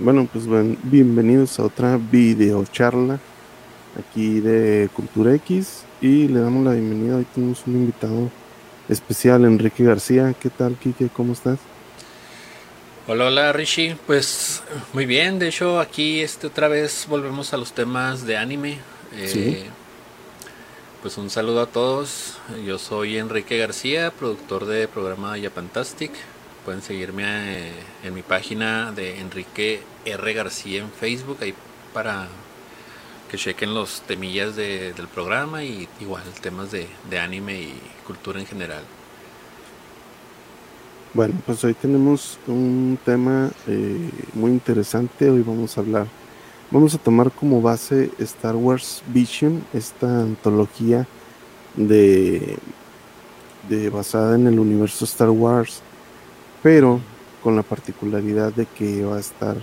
Bueno, pues bienvenidos a otra video charla aquí de Cultura X y le damos la bienvenida. Hoy tenemos un invitado especial, Enrique García. ¿Qué tal, Kike? ¿Cómo estás? Hola, hola Rishi. Pues muy bien, de hecho aquí este otra vez volvemos a los temas de anime. Eh, pues un saludo a todos. Yo soy Enrique García, productor de programa Fantastic pueden seguirme eh, en mi página de Enrique R. García en Facebook, ahí para que chequen los temillas del programa y igual temas de, anime y cultura en general. Bueno, pues hoy tenemos un tema eh, muy interesante. Hoy vamos a hablar, vamos a tomar como base Star Wars Vision, esta antología de, de basada en el universo Star Wars pero con la particularidad de que va a estar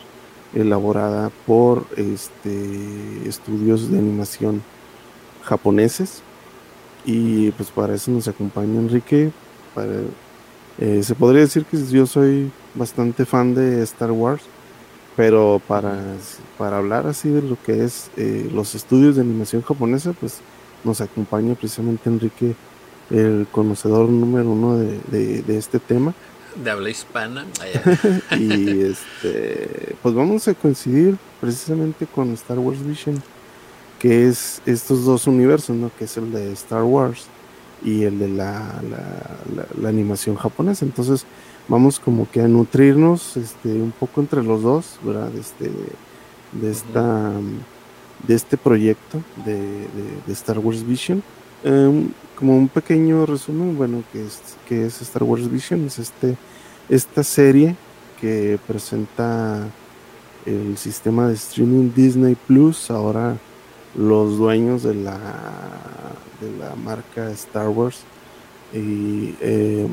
elaborada por este, estudios de animación japoneses. Y pues para eso nos acompaña Enrique eh, se podría decir que yo soy bastante fan de Star Wars pero para, para hablar así de lo que es eh, los estudios de animación japonesa pues nos acompaña precisamente Enrique el conocedor número uno de este tema de habla hispana. y este, pues vamos a coincidir precisamente con Star Wars Vision, que es estos dos universos, ¿no? Que es el de Star Wars y el de la, la, animación japonesa. Entonces vamos como que a nutrirnos este, un poco entre los dos, ¿verdad? Este, de, esta, de este proyecto de, Star Wars Vision. Em, como un pequeño resumen, bueno, que es, que es Star Wars Vision, es este, esta serie que presenta el sistema de streaming Disney Plus, ahora los dueños de la, de la marca Star Wars, eh,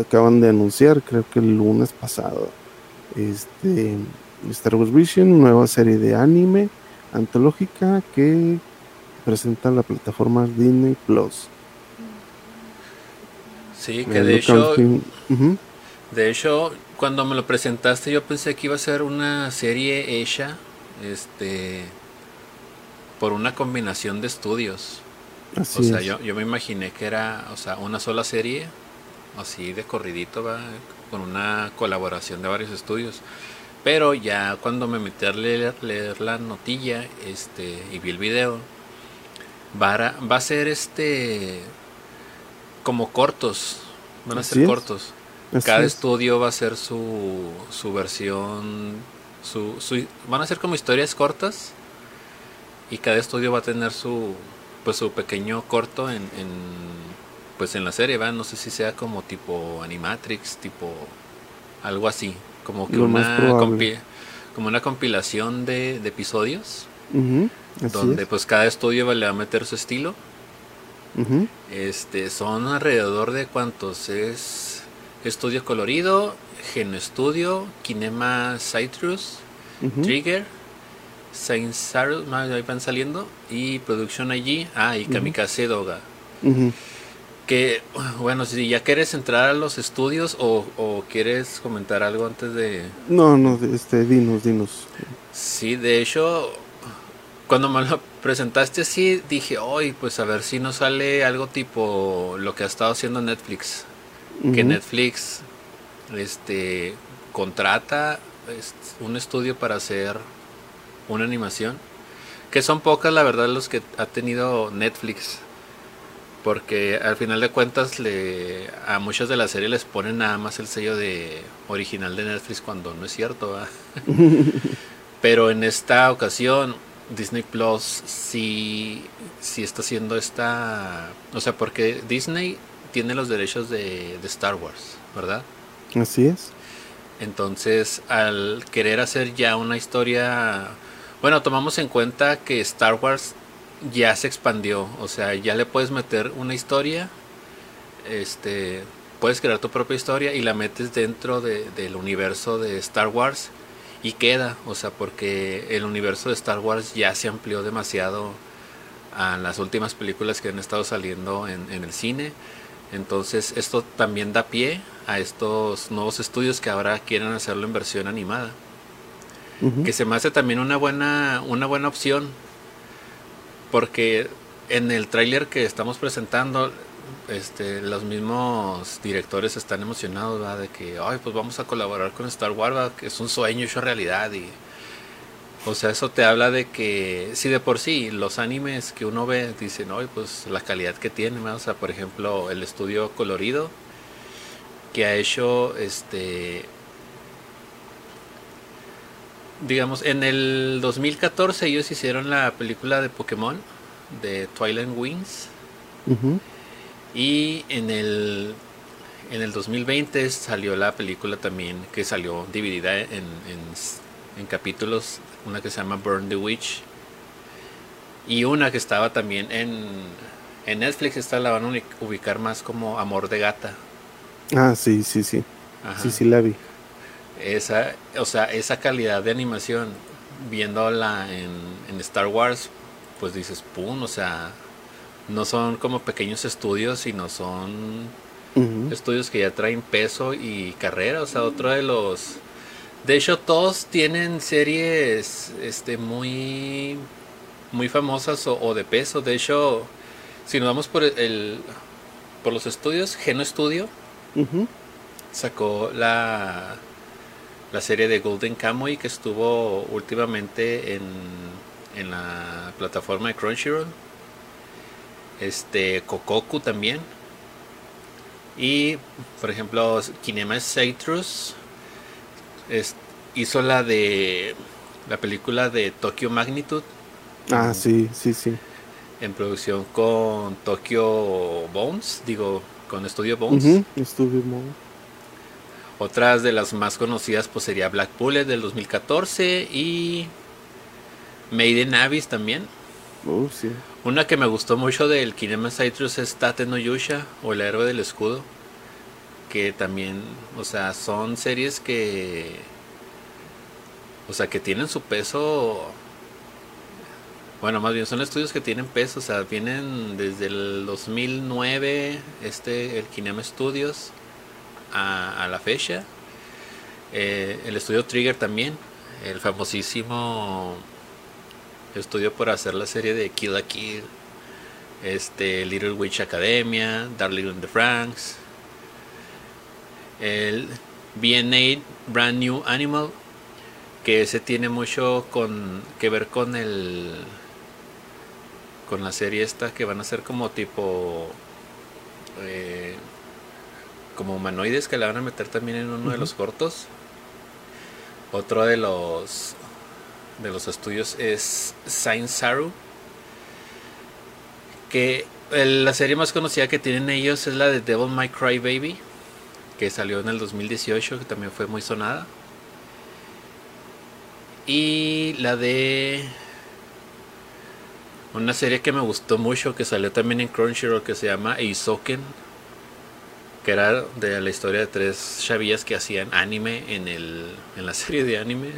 acaban de anunciar, creo que el lunes pasado, este Star Wars Vision, nueva serie de anime antológica que presenta la plataforma Disney Plus. Sí, que de hecho, de hecho, cuando me lo presentaste yo pensé que iba a ser una serie hecha este por una combinación de estudios. o sea, yo, yo me imaginé que era, o sea, una sola serie, así de corridito, ¿va? con una colaboración de varios estudios. Pero ya cuando me metí a leer, leer la notilla este, y vi el video, va a, va a ser este como cortos, van a ser cortos. Cada estudio va a ser su, su versión, su, su, van a ser como historias cortas y cada estudio va a tener su, pues su pequeño corto en, en pues en la serie, ¿va? No sé si sea como tipo Animatrix, tipo algo así, como que una, como una compilación de, de episodios, donde pues cada estudio le va a meter su estilo este, son alrededor de cuántos es Estudio Colorido, Geno Studio, Kinema Citrus, Trigger, Saint Sarus, ahí van saliendo, y Production allí, ah, y Kamikaze Doga. Que, bueno, si ya quieres entrar a los estudios o, o, quieres comentar algo antes de... No, no, este, dinos, dinos. Sí, de hecho, cuando me lo presentaste así, dije, hoy pues a ver si nos sale algo tipo lo que ha estado haciendo Netflix. Que Netflix este, contrata un estudio para hacer una animación. Que son pocas, la verdad, los que ha tenido Netflix. Porque al final de cuentas le, a muchas de las series les ponen nada más el sello de original de Netflix cuando no es cierto. Pero en esta ocasión Disney Plus sí, sí está haciendo esta... O sea, porque Disney tiene los derechos de, Star Wars, ¿verdad? Así es. Entonces, al querer hacer ya una historia... Bueno, tomamos en cuenta que Star Wars ya se expandió, o sea, ya le puedes meter una historia, este, puedes crear tu propia historia y la metes dentro del universo de Star Wars y queda, o sea, porque el universo de Star Wars ya se amplió demasiado a las últimas películas que han estado saliendo en, el cine. Entonces esto también da pie a estos nuevos estudios que ahora quieren hacerlo en versión animada. que se me hace también una buena, una buena opción, porque en el tráiler que estamos presentando, este, los mismos directores están emocionados, de que, ay, pues vamos a colaborar con Star Wars, que es un sueño hecho realidad y o sea, eso te habla de que, si de por sí los animes que uno ve dicen, no, pues la calidad que tiene, o sea, por ejemplo, el estudio colorido que ha hecho, este, digamos, en el 2014 ellos hicieron la película de Pokémon, de Twilight Wings, y en el en el 2020 salió la película también que salió dividida en, en, en capítulos una que se llama Burn the Witch y una que estaba también en, en Netflix, esta la van a ubicar más como Amor de Gata. Ah, sí, sí, sí. Sí, sí la vi. Esa, o sea, esa calidad de animación, viéndola en, en Star Wars, pues dices, pum, o sea, no son como pequeños estudios, sino son estudios que ya traen peso y carrera. O sea, otro de los de hecho, todos tienen series este, muy, muy famosas o, de peso. De hecho, si nos vamos por, el, por los estudios, Geno Studio sacó la, la serie de Golden Kamuy que estuvo últimamente en, en la plataforma de Crunchyroll. Este, Kokoku también. Y, por ejemplo, Kinema Citrus hizo la de la película de Tokyo Magnitude. Ah, sí, sí, sí. En producción con Tokyo Bones, digo, con Studio Bones. Studio Bones. Otras de las más conocidas pues sería Black Bullet del 2014 y Made in Abyss también. Oh. Una que me gustó mucho del Kinema Citrus es Tate no Yusha o El héroe del escudo que también, o sea, son series que, o sea, que tienen su peso, bueno, más bien son estudios que tienen peso, o sea, vienen desde el 2009, este, el Kinema Studios, a, la fecha, eh, el estudio Trigger también, el famosísimo estudio por hacer la serie de Kill a Kill, este, Little Witch Academia, Darling in the Franks, el BNA Brand New Animal, que se tiene mucho con que ver con el con la serie esta que van a ser como tipo eh, como humanoides que la van a meter también en uno de los cortos. Otro de los de los estudios es Saint Saru que la serie más conocida que tienen ellos es la de Devil May Cry Baby que salió en el 2018, que también fue muy sonada. Y la de una serie que me gustó mucho, que salió también en Crunchyroll, que se llama Eisoken, que era de la historia de tres chavillas que hacían anime en, el, en la serie de anime.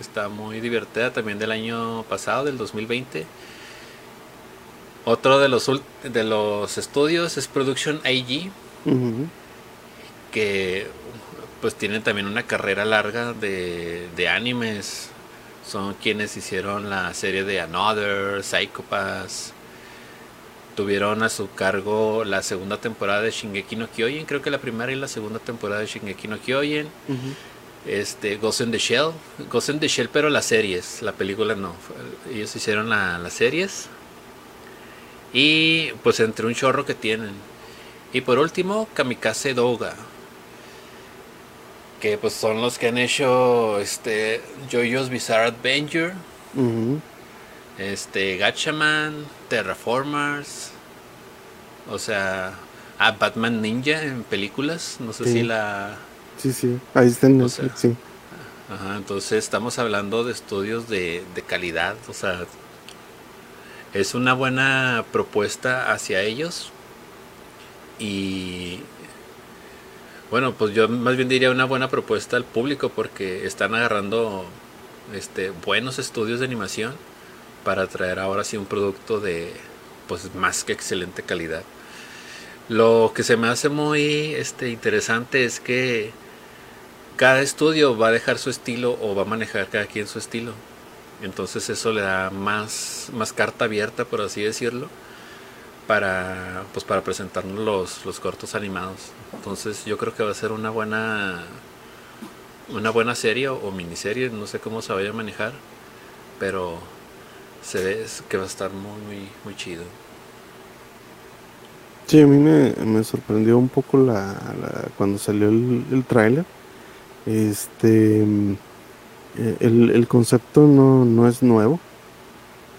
Está muy divertida, también del año pasado, del 2020. Otro de los, de los estudios es Production IG que pues tienen también una carrera larga de, de animes. Son quienes hicieron la serie de Another, Psychopaths. Tuvieron a su cargo la segunda temporada de Shingeki no Kyojin, creo que la primera y la segunda temporada de Shingeki no Kyojin. Este, Ghost in the Shell, Ghost in the Shell, pero las series, la película no. Ellos hicieron las series. Y pues entre un chorro que tienen. Y por último, Kamikaze Doga, que pues son los que han hecho este JoJo's Bizarre Adventure, este Gatchaman, Terraformers, o sea, a Batman Ninja en películas, no sé si la Sí, sí, ahí está en sí. Ajá, entonces estamos hablando de estudios de, de calidad, o sea, es una buena propuesta hacia ellos y bueno, pues yo más bien diría una buena propuesta al público porque están agarrando este, buenos estudios de animación para traer ahora sí un producto de pues más que excelente calidad. Lo que se me hace muy este, interesante es que cada estudio va a dejar su estilo o va a manejar cada quien su estilo. Entonces eso le da más, más carta abierta, por así decirlo, para, pues para presentarnos los, los cortos animados. Entonces yo creo que va a ser una buena, una buena serie o, miniserie, no sé cómo se vaya a manejar, pero se ve que va a estar muy, muy, chido. Sí, a mí me, sorprendió un poco la, cuando salió el, el tráiler. Este, eh, el, el, concepto no, no es nuevo,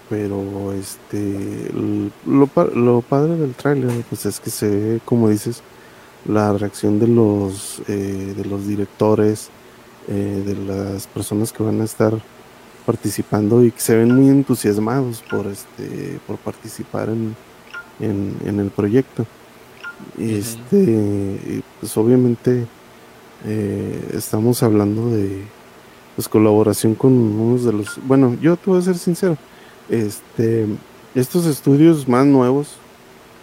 pero este, lo, lo padre del tráiler pues es que se ve, como dices, la reacción de los, eh, de los directores, eh, de las personas que van a estar participando y que se ven muy entusiasmados por este por participar en, en, el proyecto. Este pues obviamente eh, estamos hablando de pues colaboración con unos de los bueno yo te voy a ser sincero este estos estudios más nuevos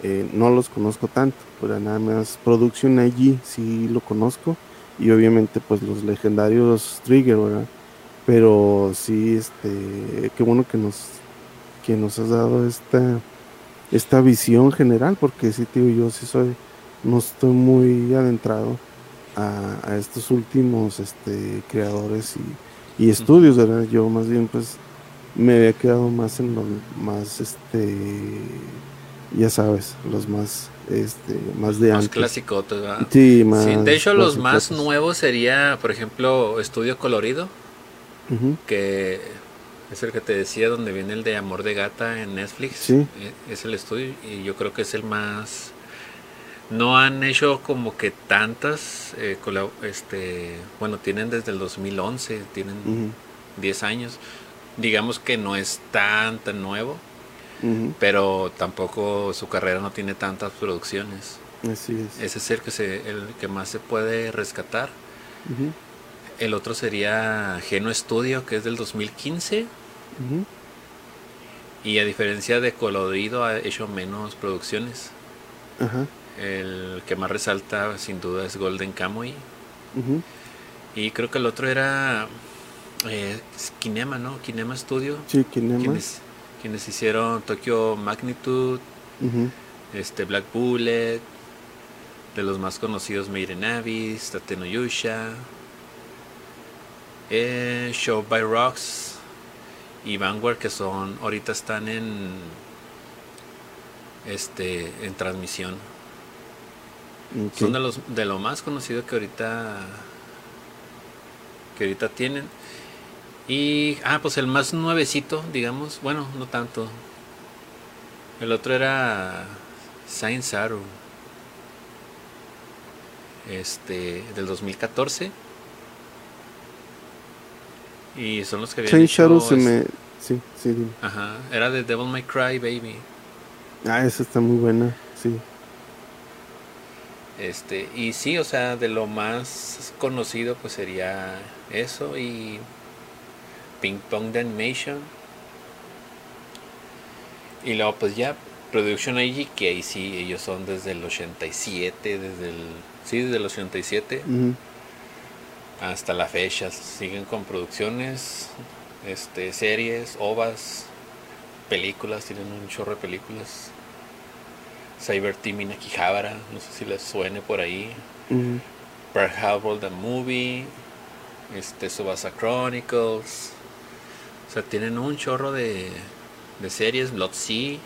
eh, no los conozco tanto pero nada más Production allí sí lo conozco y obviamente pues los legendarios Trigger verdad pero sí este qué bueno que nos que nos has dado esta esta visión general porque sí tío yo sí soy no estoy muy adentrado a, estos últimos este creadores y, estudios verdad yo más bien pues me había quedado más en los más este ya sabes los más este más de más clásico sí más de hecho los más nuevos sería por ejemplo estudio colorido que es el que te decía donde viene el de Amor de Gata en Netflix. E, es el estudio y yo creo que es el más... No han hecho como que tantas, eh, este, bueno, tienen desde el 2011, tienen 10 años. Digamos que no es tan, tan nuevo, pero tampoco su carrera no tiene tantas producciones. Así es. Ese es el que, se, el que más se puede rescatar. El otro sería Geno Studio, que es del 2015. Y a diferencia de Colorido, ha hecho menos producciones. El que más resalta, sin duda, es Golden Kamuy. Y creo que el otro era eh, Kinema, ¿no? Kinema Studio. Sí, Kinema. Quienes, hicieron Tokyo Magnitude, este Black Bullet, de los más conocidos Made in Abyss, Tateno Yusha, eh, Show by Rocks y Vanguard que son ahorita están en este en transmisión son de los de lo más conocido que ahorita que ahorita tienen y ah pues el más nuevecito digamos bueno no tanto el otro era Saint Saru este del 2014 y son los que habían Shadow se me... Sí, sí. Ajá, era de Devil May Cry Baby. Ah, esa está muy buena, sí. Este, y sí, o sea, de lo más conocido pues sería eso y Ping Pong The Animation. Y luego pues ya Production IG, que ahí sí, ellos son desde el 87, desde el... Sí, desde el 87 hasta la fecha siguen con producciones, este, series, ovas, películas, tienen un chorro de películas. Cyber Team in Akihabara, no sé si les suene por ahí. Uh the Movie, este, Subasa Chronicles. O sea, tienen un chorro de, de series, Blood Sea.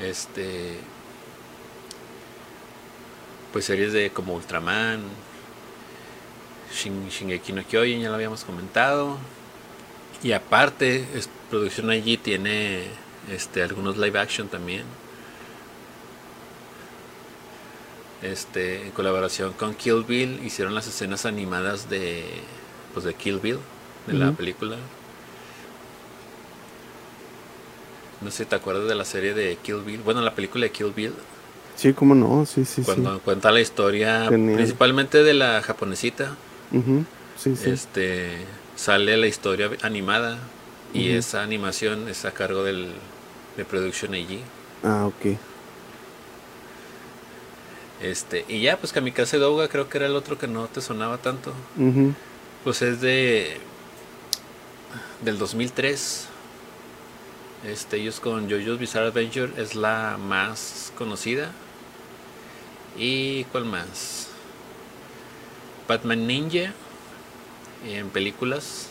Este. Pues series de como Ultraman, Shingeki no Kyojin, ya lo habíamos comentado. Y aparte, producción allí tiene este, algunos live action también. Este, en colaboración con Kill Bill hicieron las escenas animadas de pues de Kill Bill de la película. No sé si te acuerdas de la serie de Kill Bill, bueno, la película de Kill Bill. Sí, cómo no, sí, sí, Cuando cuenta la historia principalmente de la japonesita sí, sí. Este sale la historia animada y esa animación es a cargo del, de Production AG. Ah, ok. Este, y ya, pues Kamikaze Douga creo que era el otro que no te sonaba tanto. Pues es de. del 2003. Este, ellos con JoJo's Bizarre Adventure es la más conocida. ¿Y cuál más? Batman Ninja en películas.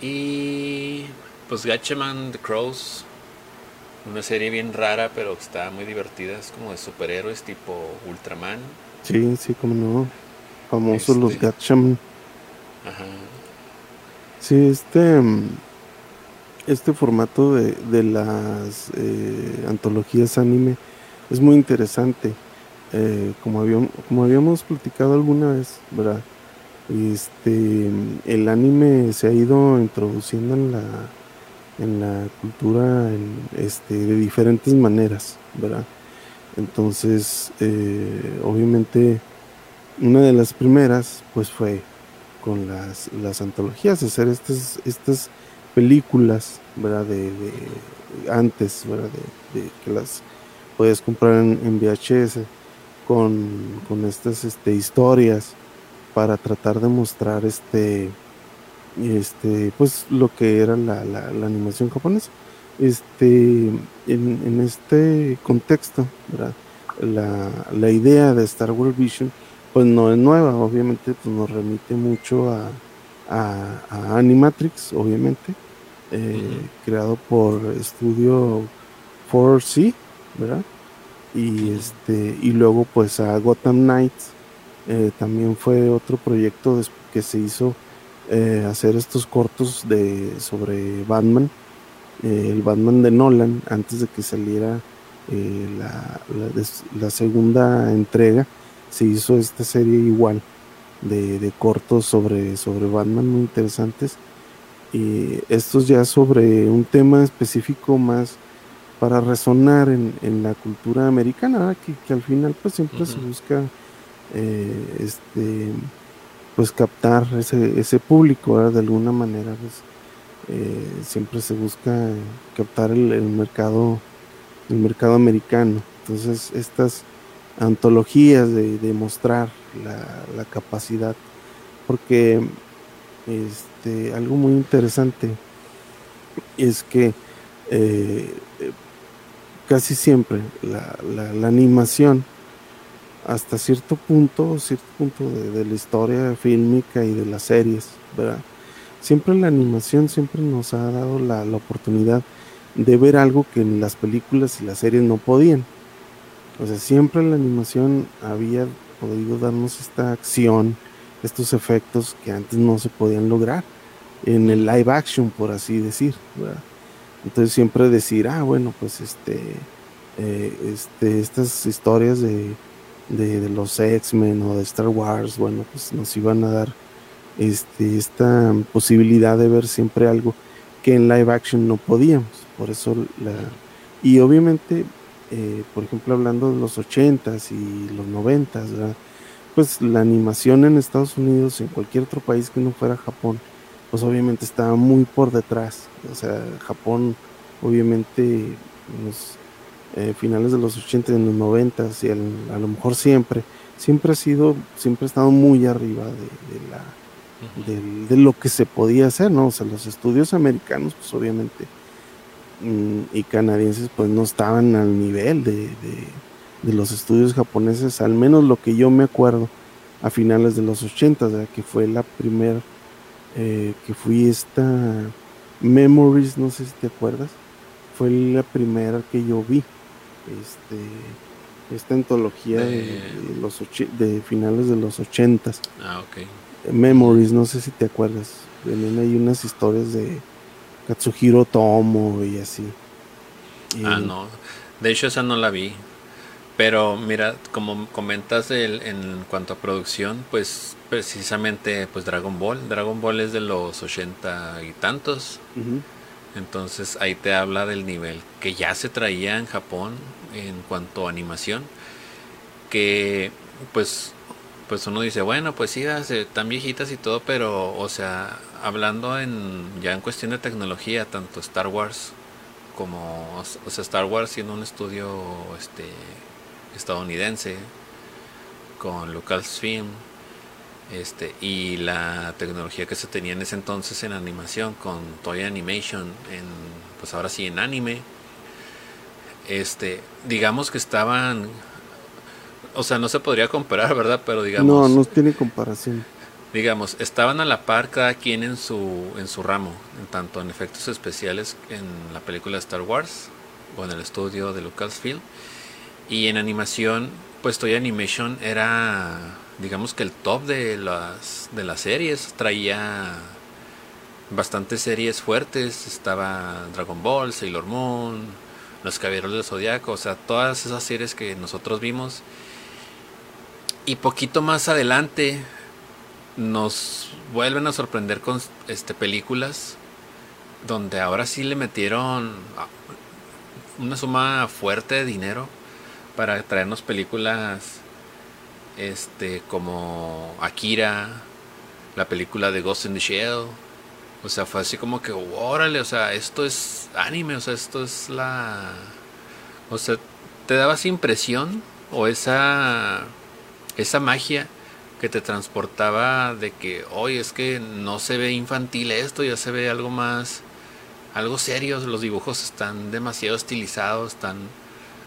Y pues Gatchaman The Crows una serie bien rara, pero está muy divertida. Es como de superhéroes tipo Ultraman. Sí, sí, como no. Famosos los este. Gatchaman. Ajá. Sí, este. Este formato de, de las eh, antologías anime es muy interesante. Eh, como, habíamos, como habíamos platicado alguna vez, ¿verdad? Este, el anime se ha ido introduciendo en la en la cultura este, de diferentes maneras, ¿verdad? Entonces, eh, obviamente, una de las primeras, pues fue con las, las antologías, hacer estas, estas películas, ¿verdad? De, antes, ¿verdad? De, que las puedes comprar en, VHS con, con estas este, historias para tratar de mostrar este este pues lo que era la, la, animación japonesa. Este en, este contexto La, la, idea de Star Wars Vision pues no es nueva. Obviamente pues nos remite mucho a, a, Animatrix obviamente eh, creado por estudio 4C verdad y este y luego pues a Gotham Knights eh, también fue otro proyecto que se hizo eh, hacer estos cortos de sobre Batman, eh, el Batman de Nolan, antes de que saliera eh, la, la, segunda entrega, se hizo esta serie igual de, cortos sobre, sobre Batman muy interesantes. Y estos ya sobre un tema específico más para resonar en, en la cultura americana, que, que, al final pues siempre se busca este pues captar ese, ese público, de alguna manera, pues, eh, siempre se busca captar el, mercado, el mercado americano. Entonces, estas antologías de, mostrar la, capacidad, porque este, algo muy interesante es que eh, casi siempre la, la animación hasta cierto punto, cierto punto de, la historia fílmica y de las series, ¿verdad? Siempre la animación siempre nos ha dado la, oportunidad de ver algo que en las películas y las series no podían. O sea, siempre la animación había podido darnos esta acción, estos efectos que antes no se podían lograr en el live action, por así decir. ¿verdad? Entonces siempre decir, ah, bueno, pues este, eh, este, estas historias de de, los X-Men o de Star Wars, bueno, pues nos iban a dar este, esta posibilidad de ver siempre algo que en live action no podíamos. Por eso. Y obviamente, eh, por ejemplo, hablando de los 80s y los 90s, pues la animación en Estados Unidos, en cualquier otro país que no fuera Japón, pues obviamente estaba muy por detrás. O sea, Japón obviamente nos eh, finales de los 80 y en los 90 y a lo mejor siempre, siempre ha sido, siempre ha estado muy arriba de, la, de, lo que se podía hacer, ¿no? O sea, los estudios americanos, pues obviamente, mm, y canadienses, pues no estaban al nivel de, los estudios japoneses, al menos lo que yo me acuerdo a finales de los 80, que fue la primera, eh, que fui esta Memories, no sé si te acuerdas, fue la primera que yo vi este, esta antología de, los de finales de los ochentas. Ah, ok. Memories, no sé si te acuerdas. Venían ahí unas historias de Katsuhiro Tomo y así. ah, no. De hecho, esa no la vi. Pero mira, como comentas en cuanto a producción, pues precisamente pues Dragon Ball. Dragon Ball es de los ochenta y tantos. Entonces ahí te habla del nivel que ya se traía en Japón en cuanto a animación. Que pues pues uno dice, bueno, pues sí, están viejitas y todo, pero o sea, hablando en ya en cuestión de tecnología, tanto Star Wars como o sea, Star Wars siendo un estudio este estadounidense con Lucasfilm este y la tecnología que se tenía en ese entonces en animación con Toy Animation en pues ahora sí en anime este digamos que estaban o sea no se podría comparar verdad pero digamos no no tiene comparación digamos estaban a la par cada quien en su en su ramo en tanto en efectos especiales en la película Star Wars o en el estudio de Lucasfilm y en animación pues Toy Animation era digamos que el top de las, de las series. Traía bastantes series fuertes. Estaba Dragon Ball, Sailor Moon, Los Caballeros del Zodiaco. O sea, todas esas series que nosotros vimos. Y poquito más adelante nos vuelven a sorprender con este, películas donde ahora sí le metieron una suma fuerte de dinero para traernos películas este como Akira, la película de Ghost in the Shell. O sea, fue así como que, órale, o sea, esto es anime, o sea, esto es la... O sea, te daba esa impresión o esa, esa magia que te transportaba de que, hoy es que no se ve infantil esto, ya se ve algo más, algo serio, los dibujos están demasiado estilizados, están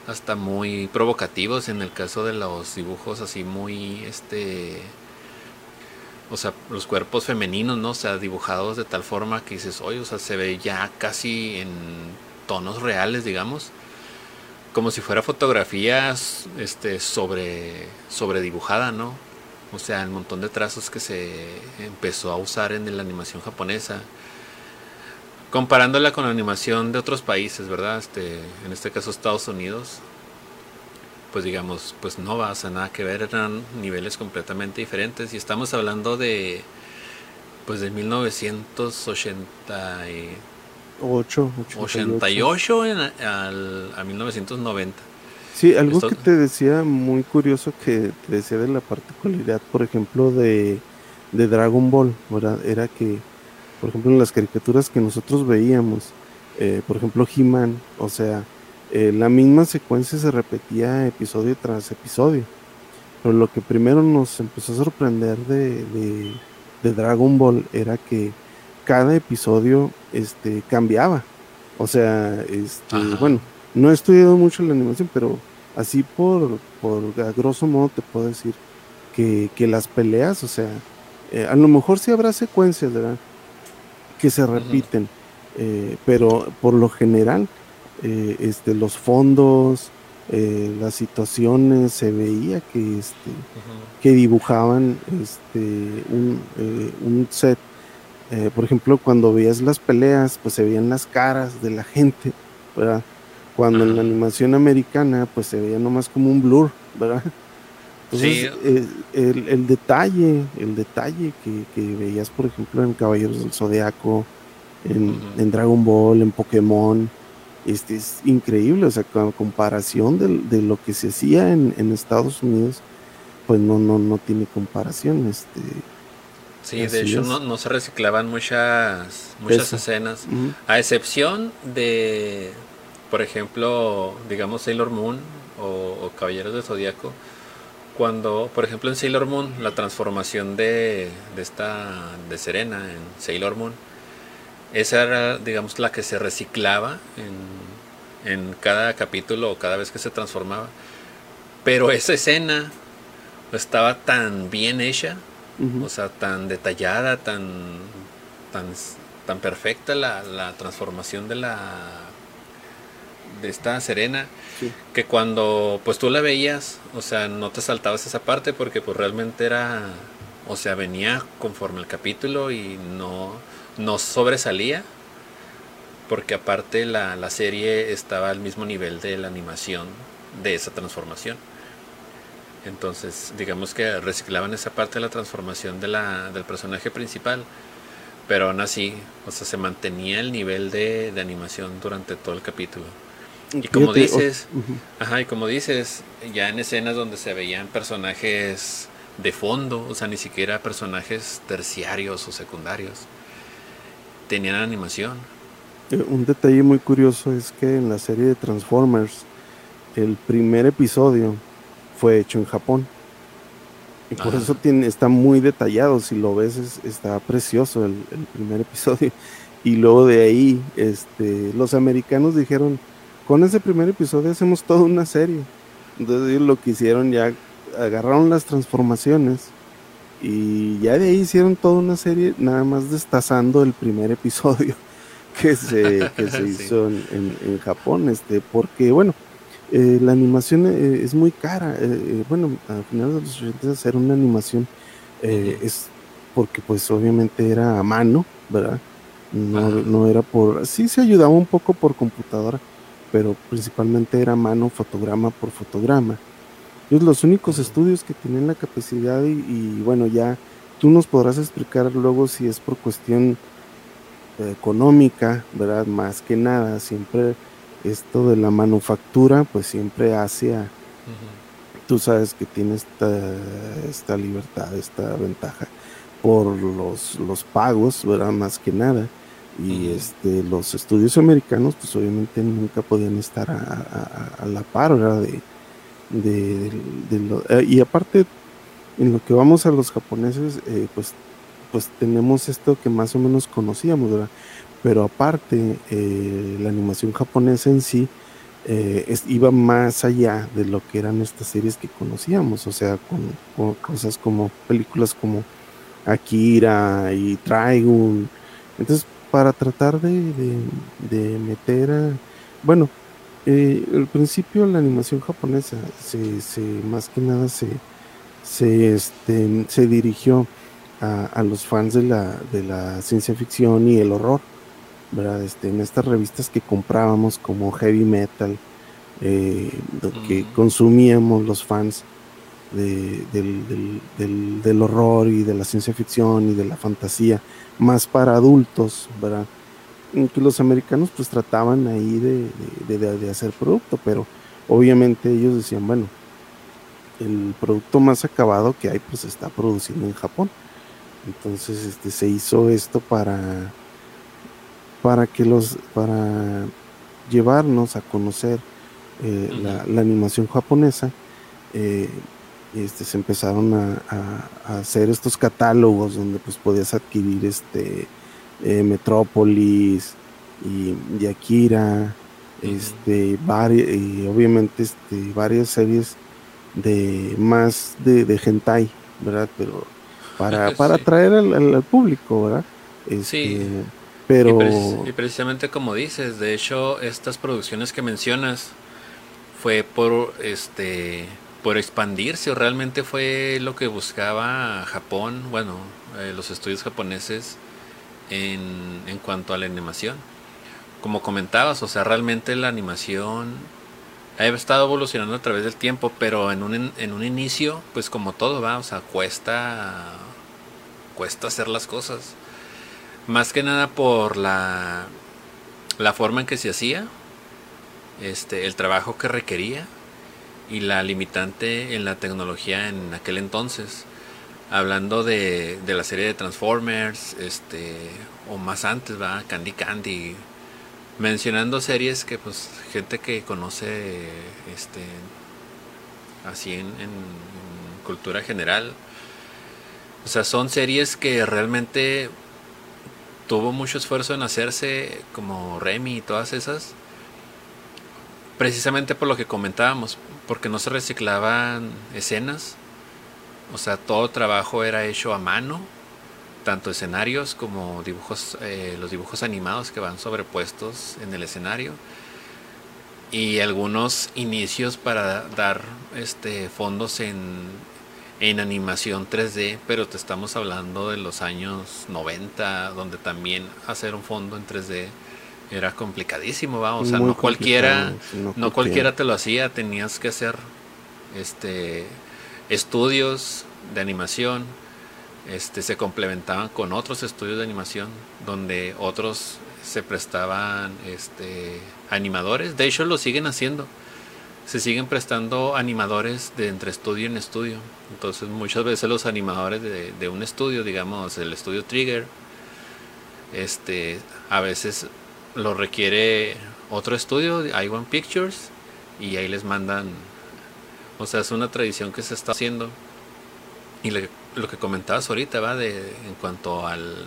hasta muy provocativos en el caso de los dibujos así muy este o sea los cuerpos femeninos no o sea dibujados de tal forma que dices oye o sea se ve ya casi en tonos reales digamos como si fuera fotografías este sobre sobre dibujada no o sea el montón de trazos que se empezó a usar en la animación japonesa. Comparándola con la animación de otros países, ¿verdad? Este, en este caso Estados Unidos, pues digamos, pues no va a nada que ver, eran niveles completamente diferentes y estamos hablando de pues de 1988 88 en, al, a 1990. Sí, algo que te decía muy curioso que te decía de la particularidad, por ejemplo, de, de Dragon Ball, ¿verdad? Era que por ejemplo, en las caricaturas que nosotros veíamos, eh, por ejemplo, He-Man, o sea, eh, la misma secuencia se repetía episodio tras episodio. Pero lo que primero nos empezó a sorprender de, de, Dragon Ball era que cada episodio este, cambiaba. O sea, este, bueno, no he estudiado mucho la animación, pero así por, por a grosso modo te puedo decir que, que las peleas, o sea, eh, a lo mejor sí habrá secuencias, ¿verdad? que se repiten, eh, pero por lo general eh, este, los fondos, eh, las situaciones, se veía que, este, que dibujaban este, un, un set. por ejemplo, cuando veías las peleas, pues se veían las caras de la gente, ¿verdad? Cuando en la animación americana, pues se veía nomás como un blur, ¿verdad? Entonces, eh, el, detalle, el detalle que, veías, por ejemplo, en Caballeros del Zodiaco, en, Dragon Ball, en Pokémon, este es increíble, o sea, con comparación de, lo que se hacía en, Estados Unidos, pues no, no, no tiene comparación, este. Sí, de hecho no, se reciclaban muchas, muchas escenas, a excepción de, por ejemplo, digamos Sailor Moon o, o Caballeros del Zodiaco, cuando, por ejemplo, en Sailor Moon, la transformación de, de esta de Serena en Sailor Moon, esa era, digamos, la que se reciclaba en, en cada capítulo o cada vez que se transformaba. Pero esa escena estaba tan bien hecha, o sea, tan detallada, tan, tan, tan perfecta la, la transformación de la de esta Serena que cuando pues tú la veías, o sea, no te saltabas esa parte porque pues realmente era, o sea, venía conforme el capítulo y no, no sobresalía porque aparte la, la serie estaba al mismo nivel de la animación de esa transformación. Entonces, digamos que reciclaban esa parte de la transformación de la, del personaje principal, pero aún así, o sea, se mantenía el nivel de, de animación durante todo el capítulo. Y como dices, ajá, y como dices, ya en escenas donde se veían personajes de fondo, o sea, ni siquiera personajes terciarios o secundarios, tenían animación. Eh, un detalle muy curioso es que en la serie de Transformers, el primer episodio fue hecho en Japón. Y por eso tiene, está muy detallado. Si lo ves, está precioso el, primer episodio. Y luego de ahí, este, los americanos dijeron: Con ese primer episodio hacemos toda una serie. Entonces, ellos lo que hicieron ya agarraron las transformaciones y ya de ahí hicieron toda una serie, nada más destazando el primer episodio que se, que se hizo en, en, Japón, este, porque bueno, eh, la animación eh, es muy cara. Eh, bueno, al final de los 80 hacer una animación es porque pues obviamente era a mano, ¿verdad? No, no, era por... Sí se ayudaba un poco por computadora, pero principalmente era a mano, fotograma por fotograma. Los únicos estudios que tienen la capacidad y, bueno, ya tú nos podrás explicar luego si es por cuestión económica, ¿verdad? Más que nada, siempre esto de la manufactura, pues siempre hace a... Tú sabes que tiene esta, esta libertad, esta ventaja por los, los pagos, ¿verdad? Más que nada. Y este, los estudios americanos, pues obviamente nunca podían estar a, la par, ¿verdad? De, de, eh, y aparte, en lo que vamos a los japoneses, eh, pues, pues tenemos esto que más o menos conocíamos, pero aparte eh, la animación japonesa en sí iba más allá de lo que eran estas series que conocíamos, o sea, con, cosas como películas como Akira y Trigun. Entonces, para tratar de, meter a... Bueno, eh, al principio la animación japonesa se, se más que nada se, se, este, se dirigió a, a, los fans de la, de la ciencia ficción y el horror este, en estas revistas que comprábamos como heavy metal, eh, que consumíamos los fans del, horror y de la ciencia ficción y de la fantasía, más para adultos, ¿verdad? Que los americanos pues trataban ahí de, hacer producto, pero obviamente ellos decían, bueno, el producto más acabado que hay pues se está produciendo en Japón. Entonces este, se hizo esto para para que los para llevarnos a conocer eh, la, animación japonesa eh, este se empezaron a, hacer estos catálogos donde pues podías adquirir este eh, Metrópolis y, y, Akira este y obviamente este varias series de más de, de hentai verdad pero para, para atraer al, público verdad sí. Este, pero... Y, precisamente como dices, de hecho, estas producciones que mencionas fue por este por expandirse o realmente fue lo que buscaba Japón, bueno, eh, los estudios japoneses en, en cuanto a la animación. Como comentabas, o sea, realmente la animación ha estado evolucionando a través del tiempo, pero en un, en un inicio, pues como todo va, o sea, cuesta, cuesta hacer las cosas. Más que nada por la, la forma en que se hacía, este, el trabajo que requería y la limitante en la tecnología en aquel entonces. Hablando de, de la serie de Transformers, este, o más antes, va, Candy Candy, mencionando series que pues gente que conoce este así en, cultura general. O sea son series que realmente tuvo mucho esfuerzo en hacerse como Remy y todas esas, precisamente por lo que comentábamos, porque no se reciclaban escenas, o sea, todo trabajo era hecho a mano, tanto escenarios como dibujos, eh, los dibujos animados que van sobrepuestos en el escenario y algunos inicios para dar este fondos en en animación 3D, pero te estamos hablando de los años 90, donde también hacer un fondo en 3D era complicadísimo, ¿va? o sea, no cualquiera, no, cualquiera te lo hacía, tenías que hacer este estudios de animación, este se complementaban con otros estudios de animación donde otros se prestaban este animadores, de hecho lo siguen haciendo se siguen prestando animadores de entre estudio en estudio. Entonces muchas veces los animadores de, un estudio, digamos el estudio Trigger, este, a veces lo requiere otro estudio, Iwan Pictures, y ahí les mandan, o sea, es una tradición que se está haciendo. Y lo que comentabas ahorita va de en cuanto al,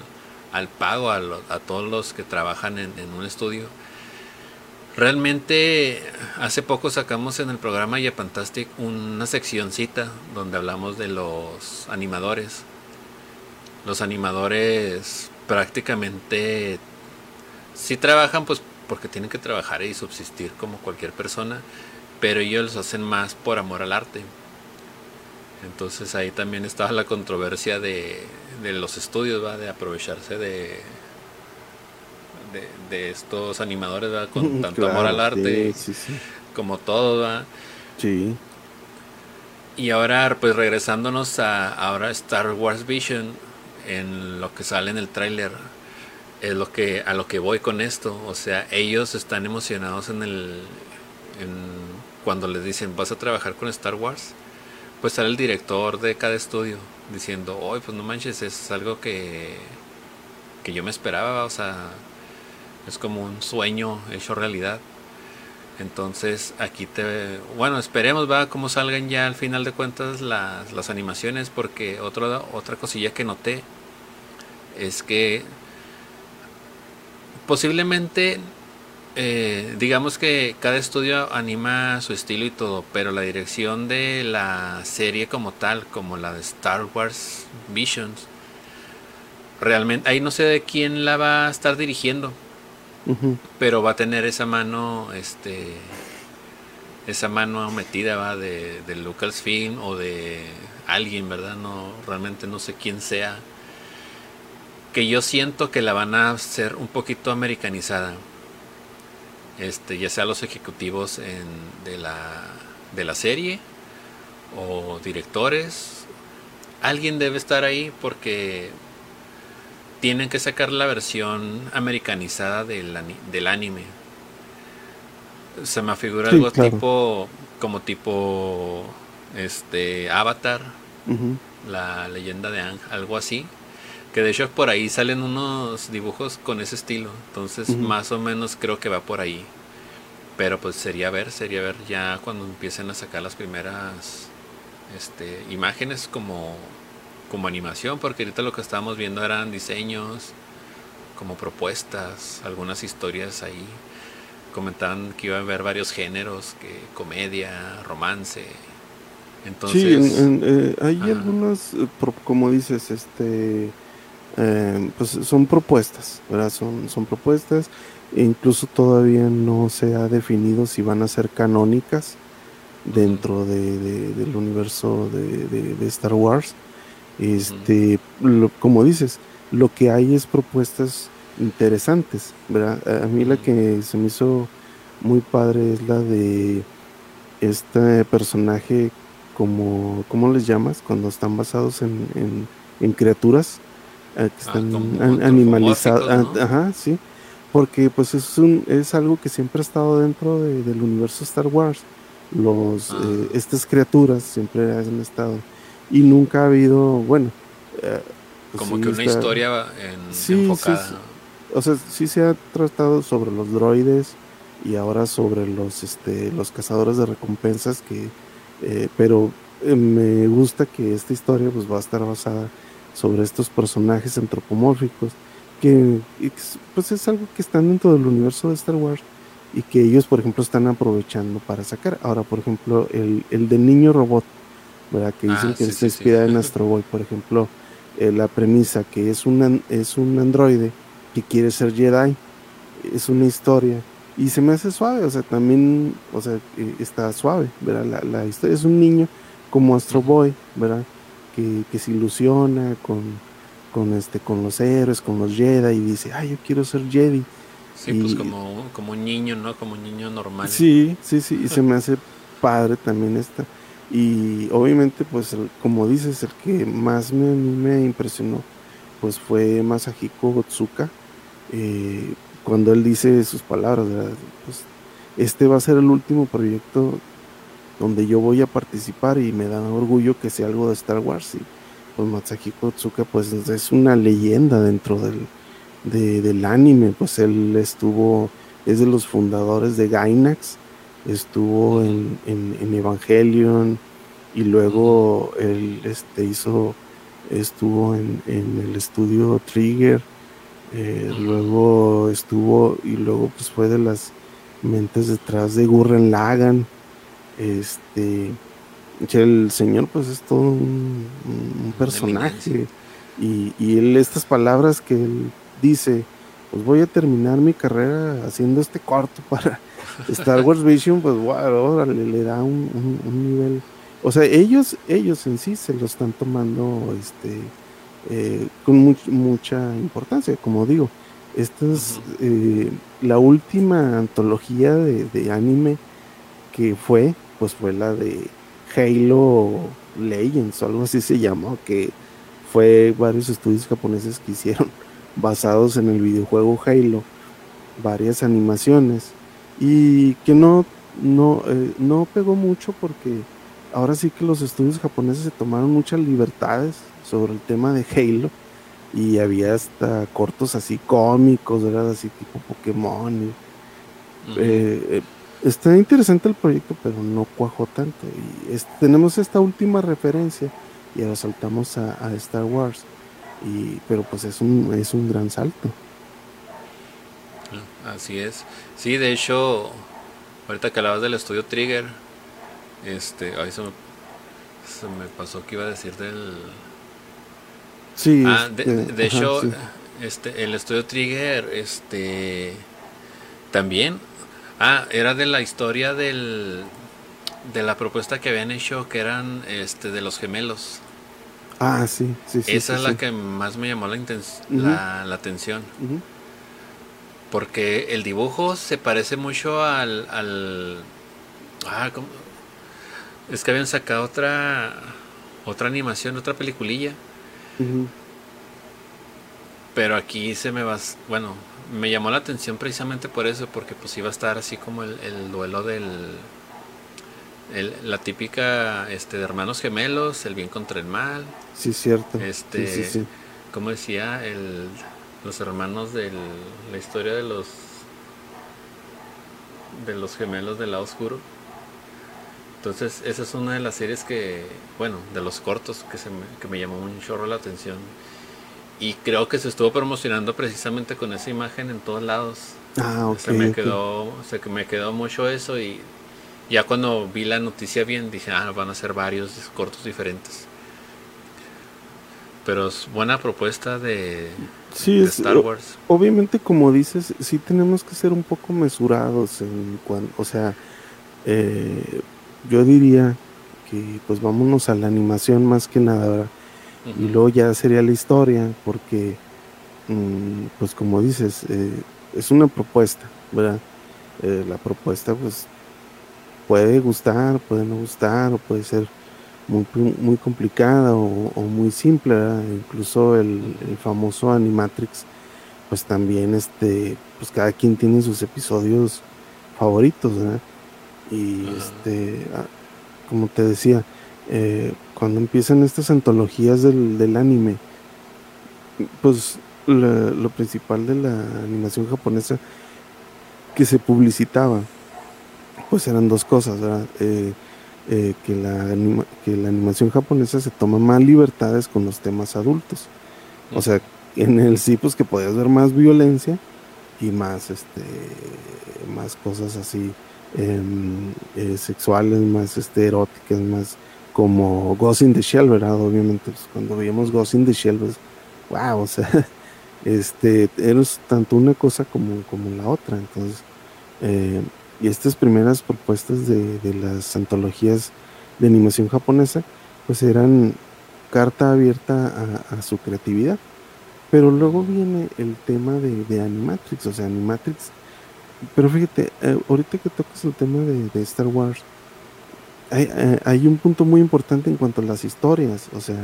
al pago a, a, todos los que trabajan en, un estudio. Realmente hace poco sacamos en el programa Fantastic una seccioncita donde hablamos de los animadores. Los animadores prácticamente sí trabajan pues porque tienen que trabajar y subsistir como cualquier persona, pero ellos los hacen más por amor al arte. Entonces ahí también estaba la controversia de, los estudios, ¿va? de aprovecharse de, de, estos animadores con tanto amor al arte, como todo. ¿va? Sí. Y ahora, pues regresándonos a ahora Star Wars Vision, en lo que sale en el tráiler, es lo que a lo que voy con esto. O sea, ellos están emocionados en el cuando les dicen vas a trabajar con Star Wars pues sale el director de cada estudio diciendo, hoy pues no manches, es algo que, que yo me esperaba, o sea, es como un sueño hecho realidad. Entonces aquí te... Bueno, esperemos, va, cómo salgan ya al final de cuentas las, las animaciones, porque otra otra cosilla que noté es que posiblemente eh, digamos que cada estudio anima su estilo y todo, pero la dirección de la serie como tal, como la de Star Wars Visions, realmente ahí no sé de quién la va a estar dirigiendo, pero va a tener esa mano, este, esa mano metida va de, de Lucasfilm o de alguien, ¿verdad? No, realmente no sé quién sea. Que yo siento que la van a hacer un poquito americanizada este, ya sea los ejecutivos de, la, de la serie o directores, alguien debe estar ahí porque tienen que sacar la versión americanizada del, del anime. Se me figura algo tipo, como tipo este Avatar, la leyenda de Ang, algo así. Que de hecho por ahí salen unos dibujos con ese estilo. Entonces más o menos creo que va por ahí. Pero pues sería ver, sería ver ya cuando empiecen a sacar las primeras este, imágenes como, como animación. Porque ahorita lo que estábamos viendo eran diseños, como propuestas, algunas historias ahí. Comentaban que iba a haber varios géneros, que comedia, romance, entonces, sí, eh, hay algunas, eh, como dices, este, eh, pues son propuestas, ¿verdad? Son, son propuestas, e incluso todavía no se ha definido si van a ser canónicas dentro de, del universo de, Star Wars. Este, como dices, lo que hay es propuestas interesantes, ¿verdad? A mí la que se me hizo muy padre es la de este personaje como, ¿cómo les llamas? Cuando están basados en, en criaturas que ah, están animalizados. Ajá, sí. Porque pues es, un, es algo que siempre ha estado dentro del universo Star Wars. Los, ah. eh, estas criaturas siempre han estado. Y nunca ha habido, bueno. Eh, pues Como que una historia en, enfocada. o sea, sí se ha tratado sobre los droides y ahora sobre los, este, los cazadores de recompensas que... Eh, pero me gusta que esta historia pues va a estar basada sobre estos personajes antropomórficos que pues es algo que están dentro del universo de Star Wars y que ellos por ejemplo están aprovechando para sacar ahora por ejemplo el, el de niño robot ¿verdad? que dicen ah, que se inspira en Astro Boy por ejemplo eh, la premisa que es un es un androide que quiere ser Jedi es una historia y se me hace suave o sea también o sea eh, está suave ¿verdad? La, la historia es un niño como Astro Boy ¿verdad? Que, se ilusiona con, con, este, con los héroes, con los Jedi y dice, ay, yo quiero ser Jedi. Sí, pues como, como un niño, ¿no? Como un niño normal. Sí, sí, sí, y se me hace padre también esta. Y obviamente, pues, como dices, el que más me, me impresionó, pues fue Masahiko Otsuka, eh, cuando él dice sus palabras, Pues, este va a ser el último proyecto donde yo voy a participar y me da orgullo que sea algo de Star Wars. Y pues Matsahiko Otsuka pues es una leyenda dentro del, del anime, pues él estuvo, es de los fundadores de Gainax, estuvo en, en, Evangelion y luego él este, hizo, estuvo en, el estudio Trigger, eh, luego estuvo y luego pues fue de las mentes detrás de Gurren Lagan, este, el señor pues es todo un, personaje y, y él estas palabras que él dice, pues voy a terminar mi carrera haciendo este corto para Star Wars Vision, pues wow, le, da un, nivel. O sea, ellos, ellos en sí se lo están tomando este eh, con mucha importancia, como digo. Esta es eh, la última antología de, anime que fue, pues fue la de Halo Legends o algo así se llamó, que fue varios estudios japoneses que hicieron basados en el videojuego Halo, varias animaciones y que no, no, eh, no pegó mucho porque ahora sí que los estudios japoneses se tomaron muchas libertades sobre el tema de Halo y había hasta cortos así cómicos, ¿verdad? Así tipo Pokémon. Eh, está interesante el proyecto, pero no cuajó tanto. Y tenemos esta última referencia y ahora saltamos a, a Star Wars. Y, pero pues es un, es un gran salto. Así es. Sí, de hecho, ahorita que hablabas del estudio Trigger, este, ahí se me, se me pasó que iba a decir del... Sí. Ah, de, hecho, este, el estudio Trigger, este, también, ah, era de la historia del, de la propuesta que habían hecho que eran, este, de los gemelos. Ah, sí, sí, sí. Esa es la que más me llamó la, la, la, atención. Porque el dibujo se parece mucho al... al ah, ¿cómo? Es que habían sacado otra otra animación, otra peliculilla. Pero aquí se me va... Bueno, me llamó la atención precisamente por eso, porque pues iba a estar así como el, el duelo del... El, la típica este de hermanos gemelos, el bien contra el mal. Sí, cierto. Este, sí, sí, como decía, el los hermanos de la historia de los de los gemelos del lado oscuro. Entonces, esa es una de las series que, bueno, de los cortos que, se me, que me llamó un chorro la atención. Y creo que se estuvo promocionando precisamente con esa imagen en todos lados. Ah, ok. Se me, quedó, se me quedó mucho eso y ya cuando vi la noticia bien dije, ah, van a ser varios cortos diferentes. Pero es buena propuesta de, sí, Star Wars. Obviamente, como dices, sí tenemos que ser un poco mesurados en cuanto, o sea, eh, yo diría que pues vámonos a la animación más que nada, ¿verdad? Y luego ya sería la historia, porque, mm, pues como dices, eh, es una propuesta, ¿verdad? Eh, la propuesta pues puede gustar, puede no gustar, o puede ser muy, muy complicada o, muy simple, incluso el, famoso Animatrix, pues también este, pues cada quien tiene sus episodios favoritos, Y este, ah, como te decía, eh, cuando empiezan estas antologías del, anime, pues lo principal de la animación japonesa que se publicitaba, pues eran dos cosas, ¿verdad? Eh, eh, que, la que la animación japonesa se toma más libertades con los temas adultos. O sea, en el sí, pues que podías ver más violencia y más, este, más cosas así em, eh, sexuales, más este, eróticas, más como Ghost in the Shell. Obviamente, pues, cuando veíamos Ghost in the Shell, pues, wow, o sea, este, eres tanto una cosa como, como la otra. Entonces, eh, y estas primeras propuestas de, las antologías de animación japonesa, pues eran carta abierta a, su creatividad. Pero luego viene el tema de, Animatrix, o sea, Animatrix. Pero fíjate, eh, ahorita que tocas el tema de, Star Wars, hay, eh, hay, un punto muy importante en cuanto a las historias. O sea,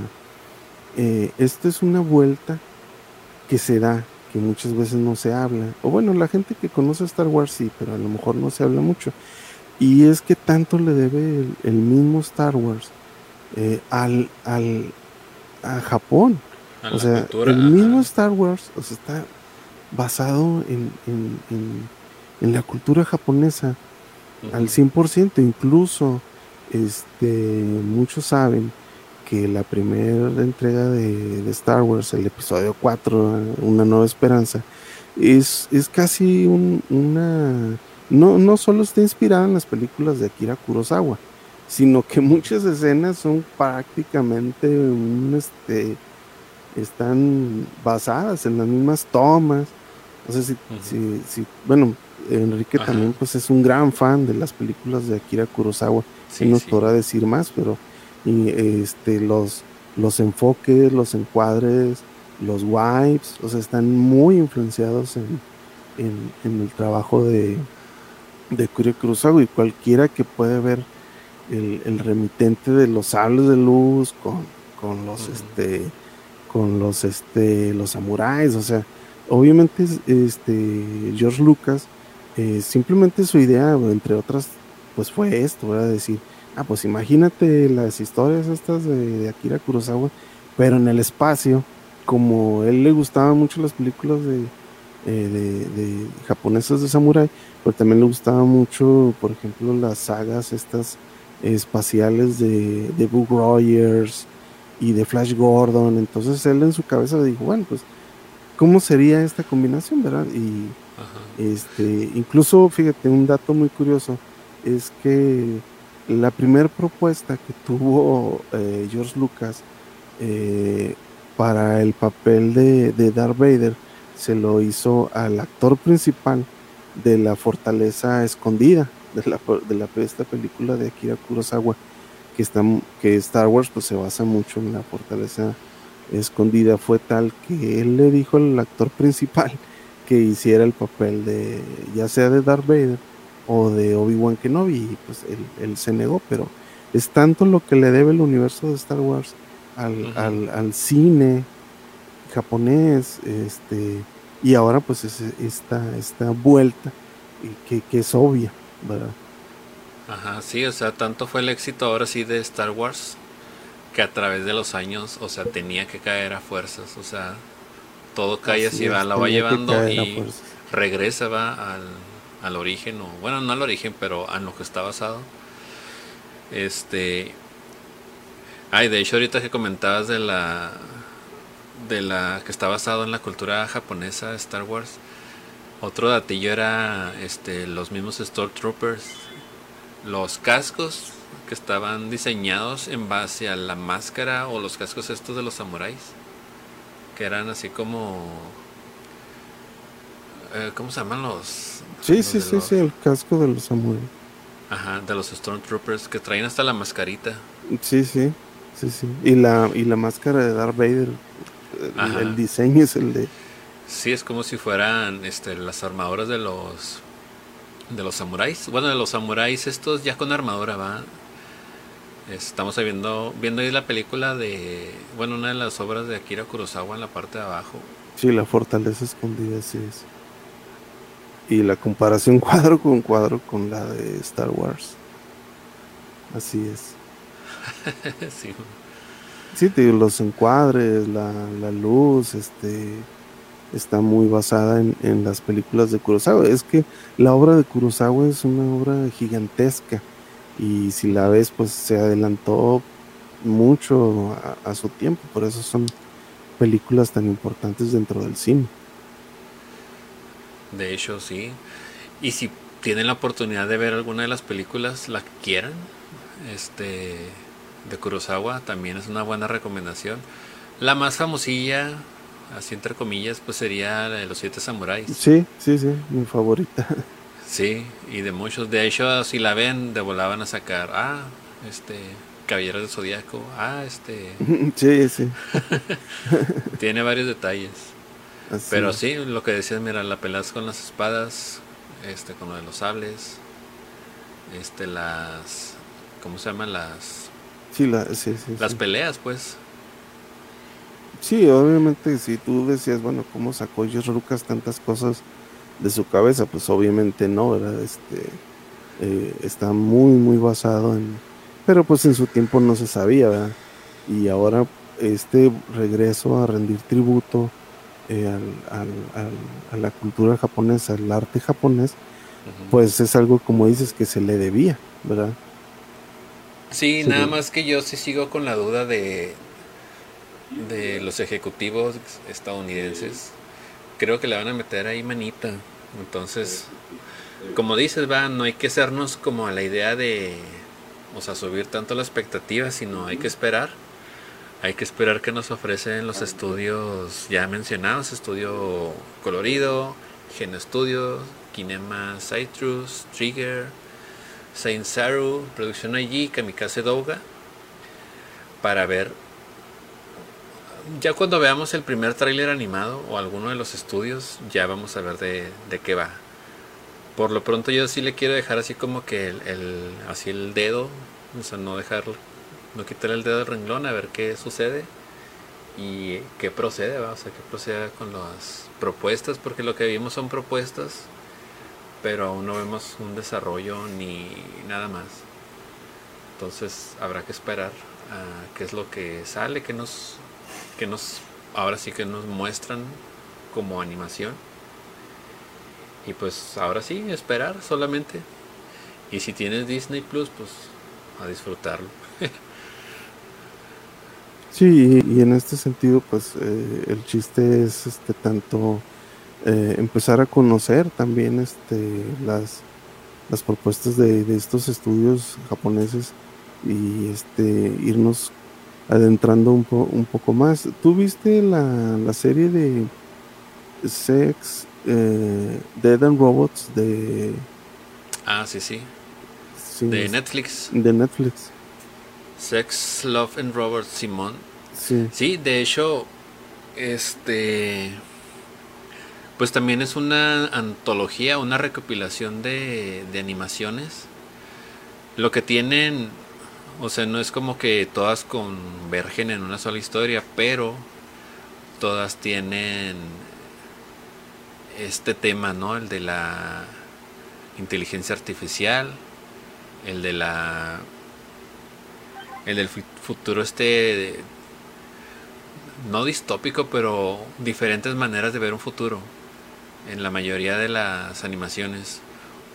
eh, esto es una vuelta que se da que muchas veces no se habla. O bueno, la gente que conoce Star Wars sí, pero a lo mejor no se habla mucho. Y es que tanto le debe el, mismo Star Wars eh, al, al, a Japón. o sea, el mismo Star Wars o sea, está basado en, en, la cultura japonesa al 100%, incluso este, muchos saben que la primera entrega de, Star Wars, el episodio 4, Una Nueva Esperanza, es, es casi una... No, no solo está inspirada en las películas de Akira Kurosawa, sino que muchas escenas son prácticamente un, este, están basadas en las mismas tomas. No sé si, si, bueno, Enrique también pues es un gran fan de las películas de Akira Kurosawa. Sí, nos podrá decir más, pero y, este, los, los enfoques, los encuadres, los wipes, o sea, están muy influenciados en, en, el trabajo de, de Akira Kurosawa y cualquiera que puede ver el, remitente de los sables de luz con, con los este con los este los samuráis o sea obviamente este George Lucas eh, simplemente su idea entre otras pues fue esto ¿verdad? decir ah pues imagínate las historias estas de, Akira Kurosawa pero en el espacio como él le gustaban mucho las películas de, eh, de, de japonesas de samurai pero también le gustaba mucho por ejemplo las sagas estas espaciales de, de Book Rogers y de Flash Gordon. Entonces él en su cabeza dijo, bueno, pues, ¿cómo sería esta combinación, verdad? Y este, incluso, fíjate, un dato muy curioso es que la primera propuesta que tuvo eh, George Lucas eh, para el papel de, de Darth Vader se lo hizo al actor principal de la fortaleza escondida de la, de esta película de Akira Kurosawa que está que Star Wars pues se basa mucho en la fortaleza escondida. Fue tal que él le dijo al actor principal que hiciera el papel de ya sea de Darth Vader o de Obi-Wan Kenobi y pues él, se negó pero es tanto lo que le debe el universo de Star Wars al, al, al cine japonés este y ahora pues es esta, esta vuelta que, que es obvia ¿verdad? Ajá, sí, o sea, tanto fue el éxito ahora sí de Star Wars que a través de los años, o sea, tenía que caer a fuerzas, o sea, todo cae así, va, la va llevando y regresa, va al, al origen, o bueno, no al origen, pero a lo que está basado. Este. Ay, de hecho, ahorita que comentabas de la. de la que está basado en la cultura japonesa, Star Wars otro datillo era este, los mismos Stormtroopers, los cascos que estaban diseñados en base a la máscara o los cascos estos de los samuráis, que eran así como... Eh, ¿Cómo se llaman los...? Sí, sí, sí, sí, el casco de los samuráis. Ajá, de los Stormtroopers que traen hasta la mascarita. Sí, sí, sí, sí. Y la, y la máscara de Darth Vader, el diseño es el de Sí, es como si fueran este, las armaduras de los de los samuráis. Bueno, de los samuráis estos ya con armadura va. Estamos viendo viendo ahí la película de bueno, una de las obras de Akira Kurosawa en la parte de abajo. Sí, la fortaleza escondida sí es. Y la comparación cuadro con cuadro con la de Star Wars. Así es. sí. Sí, los encuadres, la, la luz, este está muy basada en, las películas de Kurosawa. Es que la obra de Kurosawa es una obra gigantesca y si la ves pues se adelantó mucho a, su tiempo, por eso son películas tan importantes dentro del cine. De hecho, sí. Y si tienen la oportunidad de ver alguna de las películas, la quieran, este, de Kurosawa, también es una buena recomendación. La más famosilla, así entre comillas, pues sería de los siete samuráis. Sí, sí, sí, mi favorita. Sí, y de muchos. De hecho, si la ven, de volaban a sacar, ah, este, Caballeros del Zodíaco, ah, este. Sí, sí. Tiene varios detalles. Pero sí, lo que decías, mira, la pelas con las espadas, este, con lo de los sables, este, las, ¿cómo se llaman las? Sí, la, sí, sí, las peleas, pues. Sí, obviamente si tú decías, bueno, ¿cómo sacó Lucas tantas cosas de su cabeza? Pues obviamente no, ¿verdad? Este, eh, está muy, muy basado en... Pero pues en su tiempo no se sabía, ¿verdad? Y ahora este regreso a rendir tributo eh, a la cultura japonesa, al arte japonés, pues es algo como dices que se le debía, ¿verdad? Sí, nada más que yo sí sigo con la duda de, de los ejecutivos estadounidenses. Creo que le van a meter ahí manita. Entonces, como dices, va, no hay que hacernos como a la idea de, o sea, subir tanto la expectativa, sino hay que esperar. Hay que esperar que nos ofrecen los estudios ya mencionados, estudio colorido, Gen Studios, Kinema Citrus, Trigger, Saint Saru, Producción IG, Kamikaze Douga, para ver ya cuando veamos el primer tráiler animado o alguno de los estudios, ya vamos a ver de, de, qué va. Por lo pronto yo sí le quiero dejar así como que el, así el dedo, o sea, no dejarlo, no quitar el dedo del renglón a ver qué sucede y qué procede, ¿va? o sea, qué procede con las propuestas, porque lo que vimos son propuestas, pero aún no vemos un desarrollo ni nada más. Entonces habrá que esperar a qué es lo que sale, que nos que nos ahora sí que nos muestran como animación. Y pues ahora sí, esperar solamente. Y si tienes Disney Plus, pues a disfrutarlo. sí, y, en este sentido, pues eh, el chiste es este tanto eh, empezar a conocer también este las las propuestas de, de estos estudios japoneses y este irnos adentrando un, un poco más. ¿Tú viste la, la serie de Sex, eh, Dead and Robots de... Ah, sí, sí. de Netflix. De Netflix. Sex, Love and Robots Simón. Sí. Sí, de hecho, este... Pues también es una antología, una recopilación de, de animaciones. Lo que tienen o sea, no es como que todas convergen en una sola historia, pero todas tienen este tema, ¿no? El de la inteligencia artificial, el de la el del futuro este no distópico, pero diferentes maneras de ver un futuro en la mayoría de las animaciones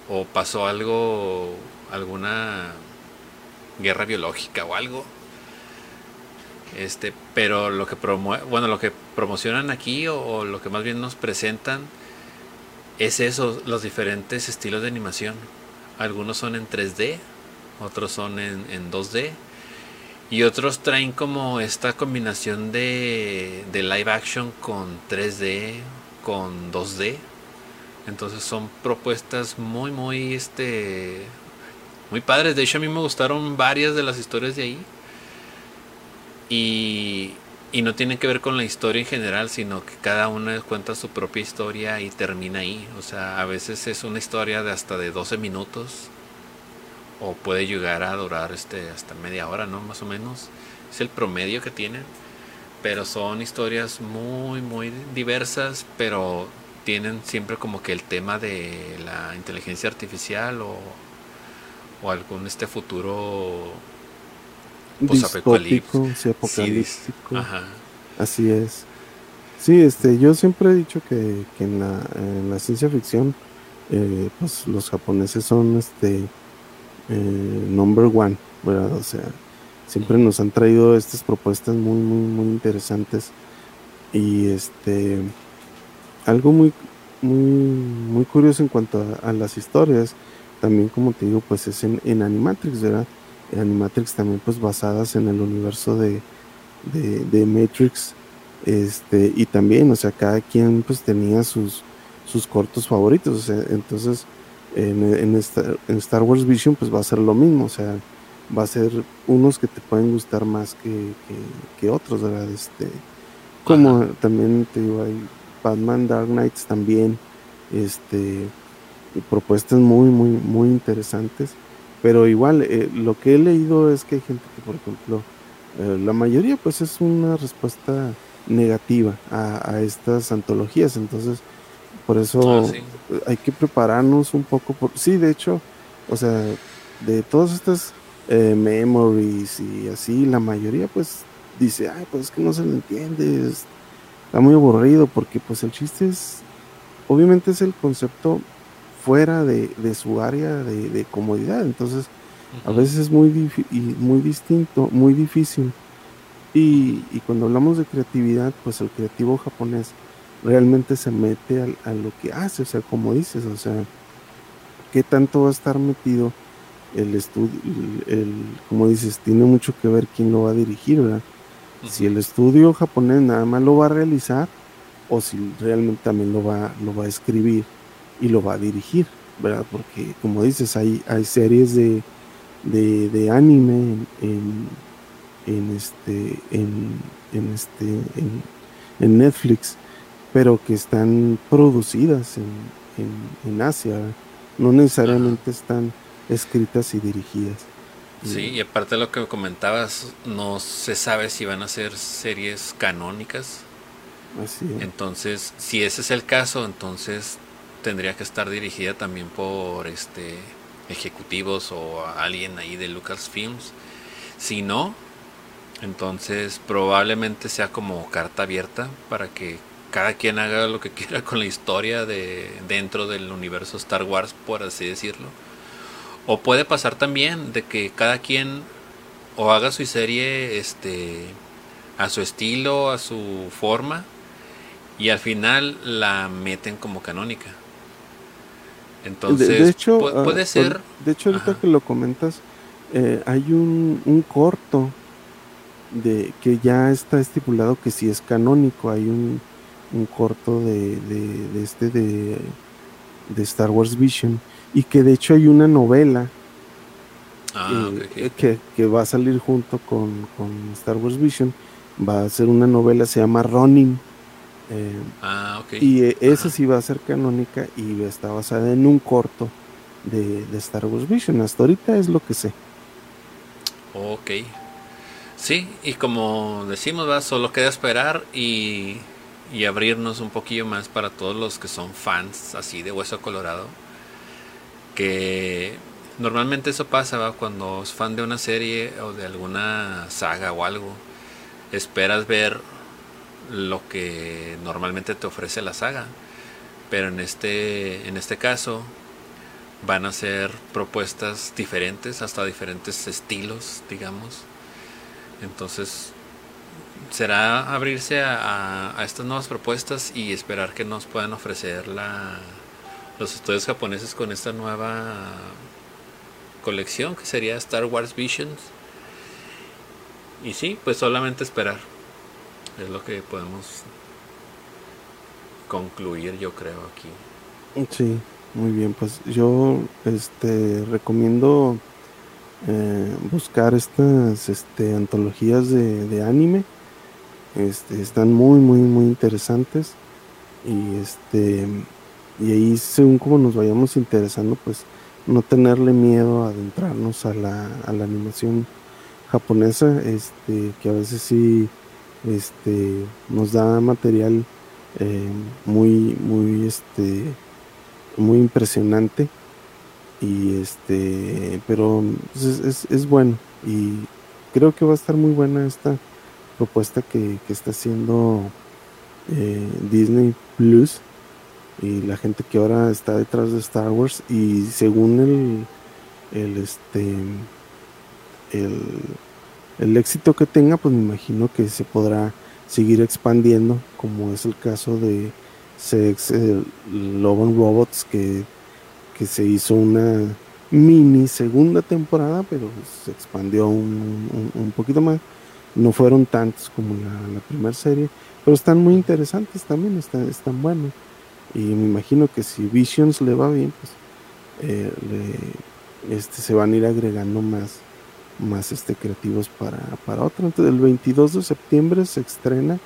o pasó algo alguna guerra biológica o algo. Este, pero lo que bueno, lo que promocionan aquí o, lo que más bien nos presentan es eso, los diferentes estilos de animación. Algunos son en 3D, otros son en, en 2D y otros traen como esta combinación de, de live action con 3D, con 2D. Entonces son propuestas muy, muy, este, muy padres. De hecho, a mí me gustaron varias de las historias de ahí. Y, y no tienen que ver con la historia en general, sino que cada una cuenta su propia historia y termina ahí. O sea, a veces es una historia de hasta de 12 minutos. O puede llegar a durar este, hasta media hora, ¿no? Más o menos. Es el promedio que tienen. Pero son historias muy, muy diversas, pero tienen siempre como que el tema de la inteligencia artificial o o algún este futuro apocalíptico. Así es. Sí, este, yo siempre he dicho que, en, la, en, la, ciencia ficción, eh, pues los japoneses son este eh, number one, ¿verdad? O sea, siempre nos han traído estas propuestas muy, muy, muy interesantes y este algo muy, muy, muy curioso en cuanto a las historias también como te digo, pues es en, en Animatrix, ¿verdad? En Animatrix también pues basadas en el universo de, de, Matrix, este, y también, o sea, cada quien pues tenía sus, sus cortos favoritos, o sea, entonces en, en, Star, en Star Wars Vision pues va a ser lo mismo, o sea, va a ser unos que te pueden gustar más que, que, otros, ¿verdad? Este, como también te digo, hay Batman Dark Knights también, este, propuestas muy, muy, muy interesantes. Pero igual, eh, lo que he leído es que hay gente que, por ejemplo, eh, la mayoría pues es una respuesta negativa a, estas antologías. Entonces, por eso ah, hay que prepararnos un poco. Por, sí, de hecho, o sea, de todas estas eh, memories y así, la mayoría pues dice, ay, pues es que no se le entiende. está muy aburrido porque pues el chiste es, obviamente es el concepto fuera de, su área de, comodidad, entonces a veces es muy, muy distinto, muy difícil. Y, cuando hablamos de creatividad, pues el creativo japonés realmente se mete a, a lo que hace, o sea, como dices, o sea, qué tanto va a estar metido el estudio, el, como dices, tiene mucho que ver quién lo va a dirigir, ¿verdad? Si el estudio japonés nada más lo va a realizar o si realmente también lo va, lo va a escribir y lo va a dirigir, ¿verdad? Porque como dices, hay, hay series de, de, anime en, en, este, en, en este, en, en, Netflix, pero que están producidas en, en Asia, no necesariamente están escritas y dirigidas. Sí, y aparte de lo que comentabas, no se sabe si van a ser series canónicas. Así Entonces, si ese es el caso, entonces tendría que estar dirigida también por este ejecutivos o alguien ahí de Lucasfilms. Si no, entonces probablemente sea como carta abierta para que cada quien haga lo que quiera con la historia de dentro del universo Star Wars, por así decirlo. O puede pasar también de que cada quien o haga su serie este a su estilo, a su forma y al final la meten como canónica. Entonces, de, hecho, puede ah, ser. De hecho, ahorita que lo comentas, eh, hay un, un corto de que ya está estipulado que si es canónico. Hay un, un corto de, de, este de, de Star Wars Vision y que de hecho hay una novela ah, eh, que, va a salir junto con, Star Wars Vision. Va a ser una novela, se llama Ronin. Eh, ah, y eh, esa sí va a ser canónica y está basada en un corto de, Star Wars Vision. Hasta ahorita es lo que sé. Ok. Sí, y como decimos, va, solo queda esperar y, y abrirnos un poquillo más para todos los que son fans así de Hueso Colorado que normalmente eso pasa cuando es fan de una serie o de alguna saga o algo. Esperas ver lo que normalmente te ofrece la saga. Pero en este, en este caso van a ser propuestas diferentes, hasta diferentes estilos, digamos. Entonces será abrirse a, estas nuevas propuestas y esperar que nos puedan ofrecer la, los estudios japoneses con esta nueva colección que sería Star Wars Visions. Y sí, pues solamente esperar. Es lo que podemos concluir, yo creo, aquí. Sí, muy bien. Pues yo este, recomiendo eh, buscar estas este, antologías de anime. Este, están muy, muy, muy interesantes. Y este y ahí según como nos vayamos interesando pues no tenerle miedo a adentrarnos a la, a la animación japonesa este que a veces sí este nos da material eh, muy muy este muy impresionante y este pero pues, es, es, bueno y creo que va a estar muy buena esta propuesta que, que está haciendo eh, Disney Plus y la gente que ahora está detrás de Star Wars y según el, el este el, el éxito que tenga pues me imagino que se podrá seguir expandiendo como es el caso de Sex and Robots que, que se hizo una mini segunda temporada pero se expandió un, un, poquito más no fueron tantos como la, primera serie pero están muy interesantes también están, están buenos y me imagino que si Visions le va bien, pues eh, este, se van a ir agregando más, más este, creativos para, para otro. Entonces, el 22 de septiembre se estrena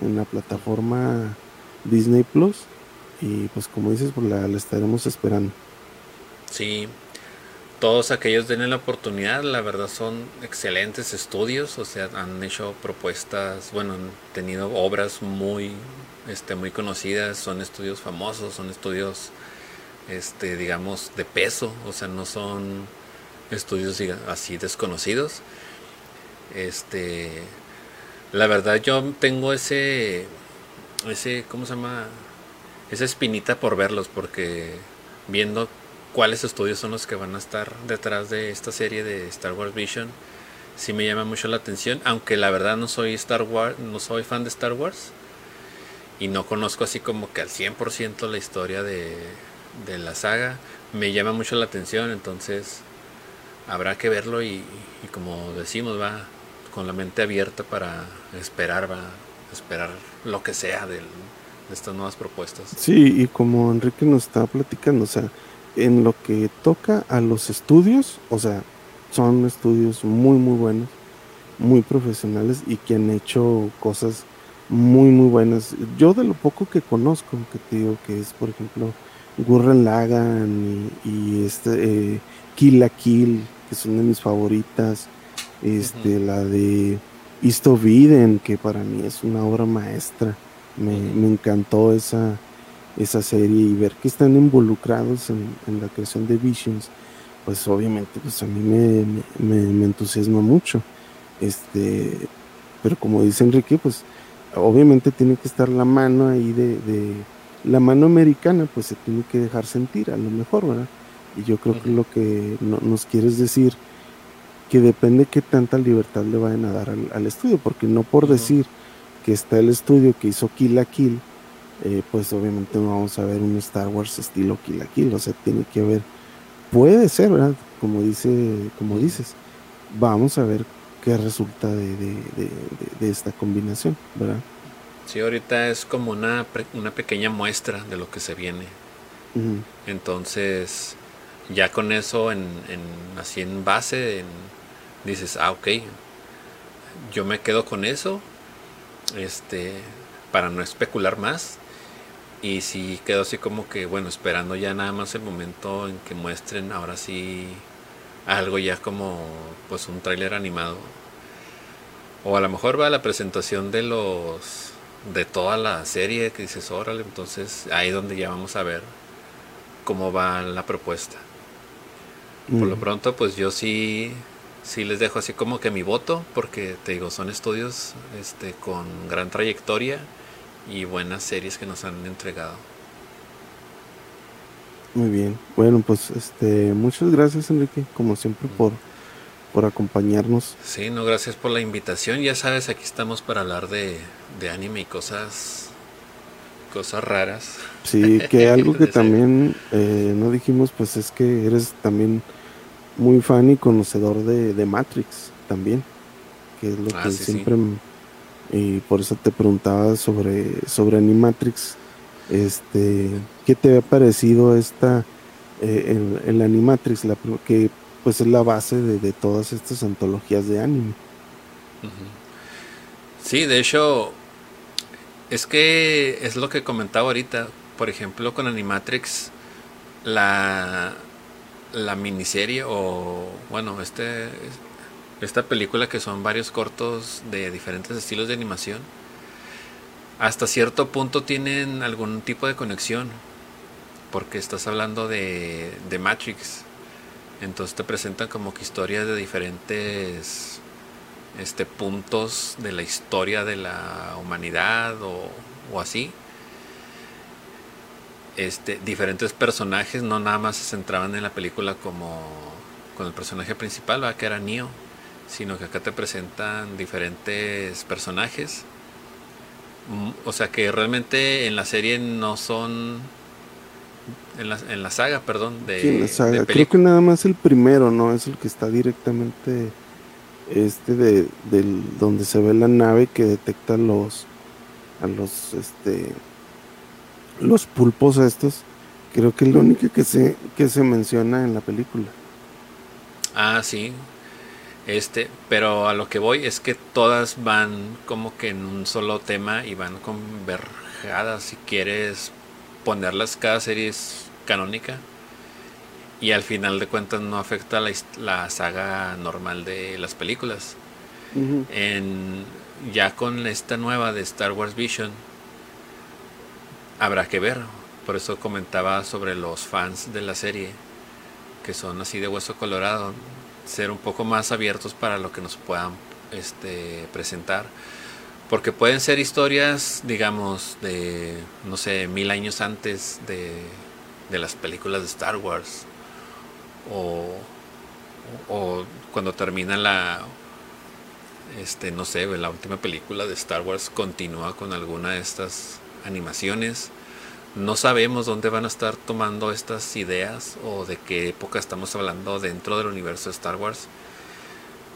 en la plataforma Disney Plus. Y pues como dices, pues la, la estaremos esperando. Sí, todos aquellos tienen la oportunidad, la verdad son excelentes estudios, o sea, han hecho propuestas, bueno, han tenido obras muy este, muy conocidas, son estudios famosos, son estudios, este, digamos, de peso, o sea, no son estudios así desconocidos. Este, la verdad yo tengo ese, ese, ¿cómo se llama? Esa espinita por verlos, porque viendo cuáles estudios son los que van a estar detrás de esta serie de Star Wars Vision, sí me llama mucho la atención, aunque la verdad no soy Star Wars, no soy fan de Star Wars y no conozco así como que al 100% la historia de, de la saga, me llama mucho la atención, entonces habrá que verlo y, como decimos, va con la mente abierta para esperar, va esperar lo que sea de estas nuevas propuestas. Sí, y como Enrique nos estaba platicando, o sea, en lo que toca a los estudios, o sea, son estudios muy, muy buenos, muy profesionales y que han hecho cosas muy, muy buenas. Yo de lo poco que conozco, que te digo que es, por ejemplo, Gurren Lagan y, este eh, Kill la Kill, que son de mis favoritas, este, la de East of Eden, que para mí es una obra maestra. Me, encantó esa, esa serie y ver que están involucrados en, en la creación de Visions pues obviamente pues a mí me, entusiasma mucho. Este, pero como dice Enrique, pues obviamente tiene que estar la mano ahí de, la mano americana, pues se tiene que dejar sentir a lo mejor, ¿verdad? Y yo creo que lo que nos quieres decir, que depende qué tanta libertad le vayan a dar al, estudio, porque no por decir que está el estudio que hizo Kill la Kill, eh, pues obviamente no vamos a ver un Star Wars estilo Kill la Kill, o sea, tiene que haber puede ser, ¿verdad? Como dice, como dices, vamos a ver qué resulta de, esta combinación, ¿verdad? Sí, ahorita es como una, una pequeña muestra de lo que se viene. Entonces, ya con eso en, así en base, dices, ah, ok, yo me quedo con eso, este, para no especular más, y sí quedó así como que, bueno, esperando ya nada más el momento en que muestren ahora sí algo ya como pues un tráiler animado. O a lo mejor va la presentación de los de toda la serie que dices, órale, entonces ahí donde ya vamos a ver cómo va la propuesta. Por lo mm. pronto, pues yo sí sí les dejo así como que mi voto, porque te digo, son estudios este, con gran trayectoria y buenas series que nos han entregado. Muy bien. Bueno, pues este muchas gracias Enrique, como siempre por por acompañarnos. Sí, no, gracias por la invitación. Ya sabes, aquí estamos para hablar de, de anime y cosas cosas raras. Sí, que algo que también eh, no dijimos, pues es que eres también muy fan y conocedor de, de Matrix también, que es lo ah, que siempre y por eso te preguntaba sobre, sobre Animatrix. Este, ¿Qué te ha parecido esta, eh, el, Animatrix, la, que pues es la base de, todas estas antologías de anime? Sí, de hecho, es que es lo que comentaba ahorita. Por ejemplo, con Animatrix, la, la miniserie o, bueno, este esta película que son varios cortos de diferentes estilos de animación, hasta cierto punto tienen algún tipo de conexión, porque estás hablando de, de Matrix, entonces te presentan como que historias de diferentes este, puntos de la historia de la humanidad o, o así. Este, diferentes personajes no nada más se centraban en la película como con el personaje principal, que era Neo sino que acá te presentan diferentes personajes. Mm, o sea que realmente en la serie no son. En la, en la saga, perdón. De, sí, en la saga. Creo que nada más el primero, ¿no? Es el que está directamente. Este de, del, donde se ve la nave que detecta los. A los. Este. Los pulpos estos. Creo que es lo único que se, que se menciona en la película. Ah, sí. Este, pero a lo que voy es que todas van como que en un solo tema y van converjadas si quieres ponerlas cada serie es canónica y al final de cuentas no afecta la, la saga normal de las películas. en, ya con esta nueva de Star Wars Vision habrá que ver. Por eso comentaba sobre los fans de la serie que son así de hueso colorado ser un poco más abiertos para lo que nos puedan este, presentar. Porque pueden ser historias, digamos, de, no sé, mil años antes de, de las películas de Star Wars. O, o cuando termina la, este, no sé, la última película de Star Wars continúa con alguna de estas animaciones. No sabemos dónde van a estar tomando estas ideas o de qué época estamos hablando dentro del universo de Star Wars.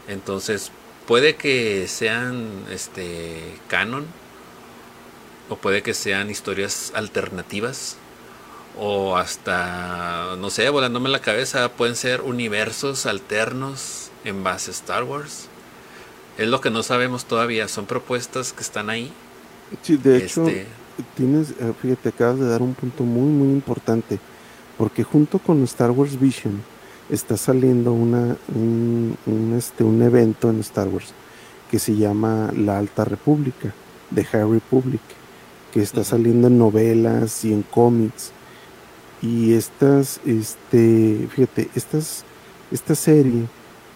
Entonces, puede que sean este canon o puede que sean historias alternativas o hasta no sé, volándome la cabeza, pueden ser universos alternos en base a Star Wars. Es lo que no sabemos todavía, son propuestas que están ahí. Sí, de hecho, este, tienes, eh, fíjate, acabas de dar un punto muy, muy importante, porque junto con Star Wars Vision está saliendo una, un, este, un evento en Star Wars que se llama La Alta República, de High Republic, que está saliendo en novelas y en cómics. Y estas, este, fíjate, estas, esta serie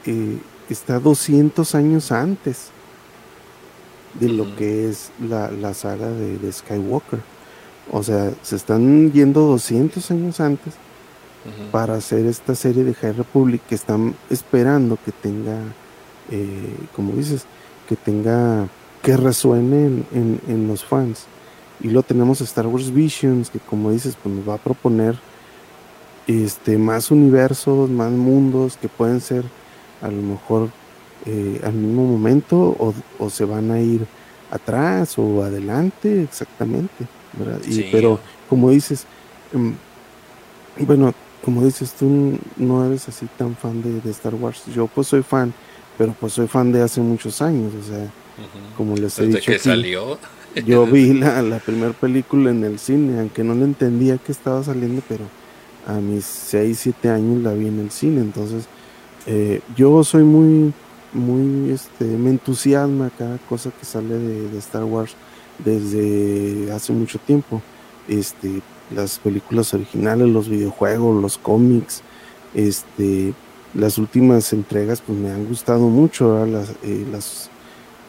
eh, está 200 años antes de lo que es la, la saga de, Skywalker. O sea, se están yendo 200 años antes para hacer esta serie de High Republic que están esperando que tenga, eh, como dices, que tenga, que resuene en, los fans. Y lo tenemos Star Wars Visions, que como dices, pues nos va a proponer este, más universos, más mundos que pueden ser a lo mejor eh, al mismo momento o, se van a ir atrás o adelante exactamente pero como dices em, bueno como dices tú no eres así tan fan de, Star Wars. Yo pues soy fan pero pues soy fan de hace muchos años o sea como les he Desde dicho que salió. yo vi la, la primera película en el cine aunque no le entendía que estaba saliendo pero a mis 6, 7 años la vi en el cine. Entonces eh, yo soy muy, muy, este, me entusiasma cada cosa que sale de, Star Wars desde hace mucho tiempo. Este, las películas originales, los videojuegos, los cómics, este, las últimas entregas pues me han gustado mucho, las, eh, las,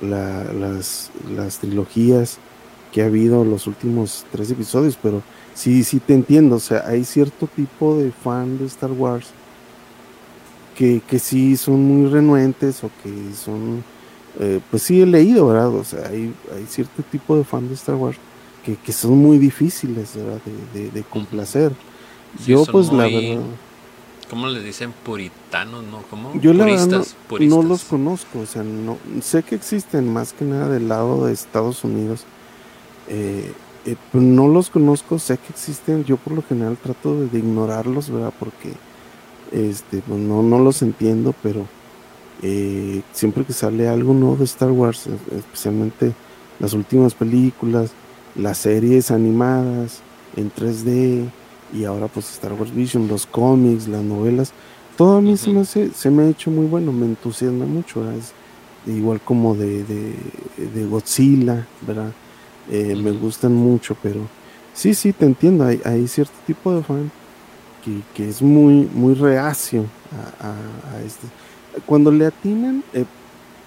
las, las trilogías que ha habido los últimos tres episodios, pero sí, sí te entiendo, o sea, hay cierto tipo de fan de Star Wars que, que sí son muy renuentes o que son, eh, pues sí he leído, ¿verdad? O sea, hay, hay cierto tipo de fan de Star Wars que, que son muy difíciles, ¿verdad? De, de, complacer. Yo pues la verdad... ¿Cómo les dicen puritanos, no? ¿Cómo? Yo la verdad no, los conozco, o sea, no sé que existen más que nada del lado de Estados Unidos. Eh, eh, no los conozco, sé que existen, yo por lo general trato de ignorarlos, ¿verdad? Porque este, pues no, no los entiendo, pero eh, siempre que sale algo nuevo de Star Wars, especialmente las últimas películas, las series animadas en 3D y ahora pues Star Wars Vision, los cómics, las novelas, todo a mí se, me se me ha hecho muy bueno, me entusiasma mucho, es igual como de, de, Godzilla, ¿verdad? Eh, me gustan mucho, pero sí, sí, te entiendo, hay, hay cierto tipo de fan que, es muy, muy reacio a, este. Cuando le atinan, eh,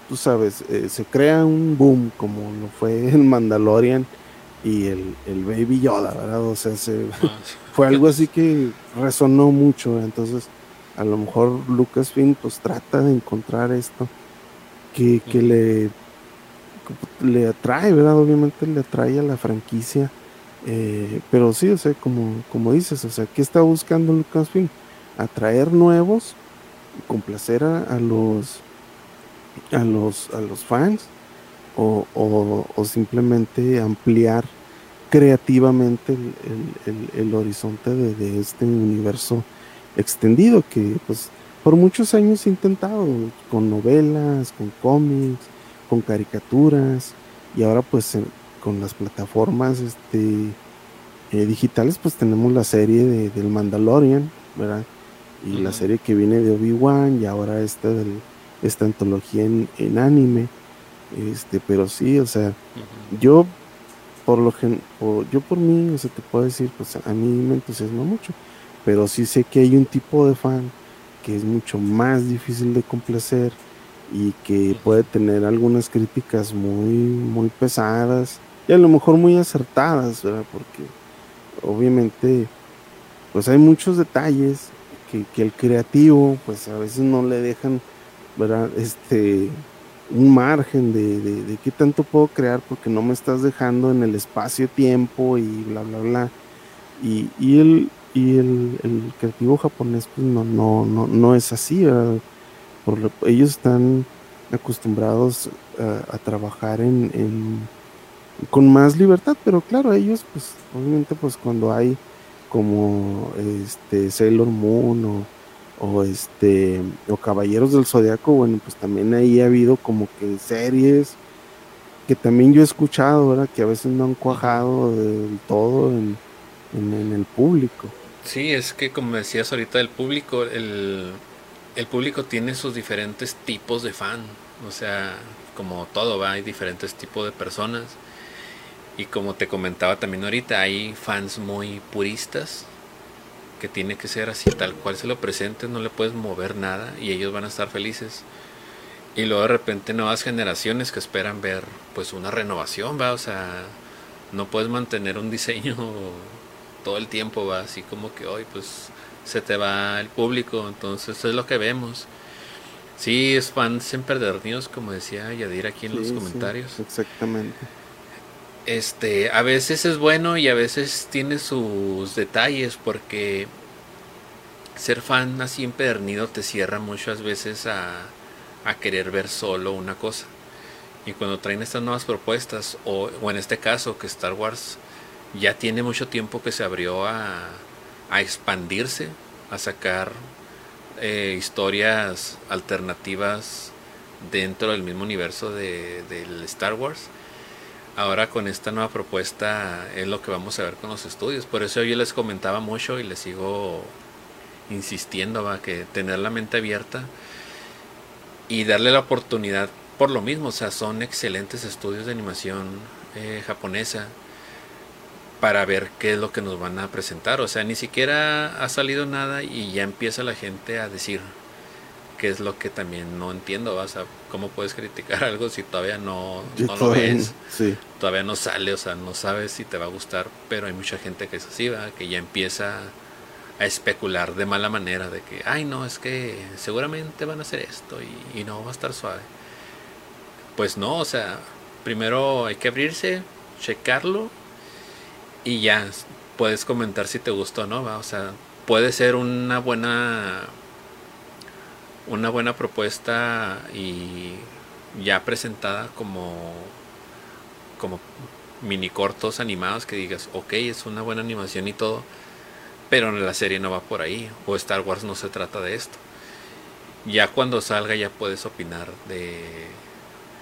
tú sabes, eh, se crea un boom como lo fue el Mandalorian y el, el Baby Yoda, ¿verdad? O sea, ah, fue algo así que resonó mucho, entonces a lo mejor Lucasfilm pues trata de encontrar esto que, que le, le atrae, ¿verdad? Obviamente le atrae a la franquicia eh, pero sí, o sea, como, como dices, o sea, ¿qué está buscando Lucasfilm? Atraer nuevos, complacer a, los a los a los fans o, o, simplemente ampliar creativamente el, horizonte de, este universo extendido que pues por muchos años he intentado con novelas, con cómics, con caricaturas y ahora pues con las plataformas este, eh, digitales, pues tenemos la serie de, del Mandalorian, ¿verdad? Y la serie que viene de Obi-Wan y ahora esta, del, esta antología en, en, anime. Este, pero sí, o sea, yo por lo gen, yo por mí, o sea, te puedo decir, pues a mí me entusiasma mucho, pero sí sé que hay un tipo de fan que es mucho más difícil de complacer y que puede tener algunas críticas muy, muy pesadas y a lo mejor muy acertadas, ¿verdad? Porque obviamente pues hay muchos detalles que, que el creativo pues a veces no le dejan, ¿verdad? Este, un margen de, de, qué tanto puedo crear porque no me estás dejando en el espacio-tiempo y bla, bla, bla. Y, y, el, y el, el, creativo japonés pues no, no, no, no es así, Por ellos están acostumbrados a, trabajar en, en, con más libertad, pero claro, ellos pues obviamente pues cuando hay como este Sailor Moon o este o Caballeros del Zodiaco, bueno, pues también ahí ha habido como que series que también yo he escuchado, ¿verdad? Que a veces no han cuajado del todo en, el público. Sí, es que como decías ahorita, el público, el, el público tiene sus diferentes tipos de fan, o sea, como todo va, hay diferentes tipos de personas. Y como te comentaba también ahorita, hay fans muy puristas, que tiene que ser así, tal cual se lo presentes, no le puedes mover nada y ellos van a estar felices. Y luego de repente nuevas generaciones que esperan ver pues una renovación, va, o sea, no puedes mantener un diseño todo el tiempo, va, así como que hoy pues se te va el público, entonces es lo que vemos. Sí, es fans empedernidos, como decía Yadir aquí en los comentarios. exactamente este, a veces es bueno y a veces tiene sus detalles porque ser fan así empedernido te cierra muchas veces a, a querer ver solo una cosa. Y cuando traen estas nuevas propuestas, o, o, en este caso que Star Wars ya tiene mucho tiempo que se abrió a, a expandirse, a sacar eh, historias alternativas dentro del mismo universo de, del Star Wars ahora con esta nueva propuesta es lo que vamos a ver con los estudios. Por eso yo les comentaba mucho y les sigo insistiendo a que tener la mente abierta y darle la oportunidad por lo mismo. O sea, son excelentes estudios de animación eh, japonesa para ver qué es lo que nos van a presentar. O sea, ni siquiera ha salido nada y ya empieza la gente a decir que es lo que también no entiendo, vas a cómo puedes criticar algo si todavía no, no lo ves, todavía no sale, o sea, no sabes si te va a gustar, pero hay mucha gente que es así, ¿va? que ya empieza a especular de mala manera, de que, ay no, es que seguramente van a hacer esto y, y no va a estar suave. Pues no, o sea, primero hay que abrirse, checarlo y ya puedes comentar si te gustó o no, ¿va? o sea, puede ser una buena una buena propuesta y ya presentada como como mini cortos animados que digas, ok, es una buena animación y todo, pero la serie no va por ahí, o Star Wars no se trata de esto. Ya cuando salga ya puedes opinar de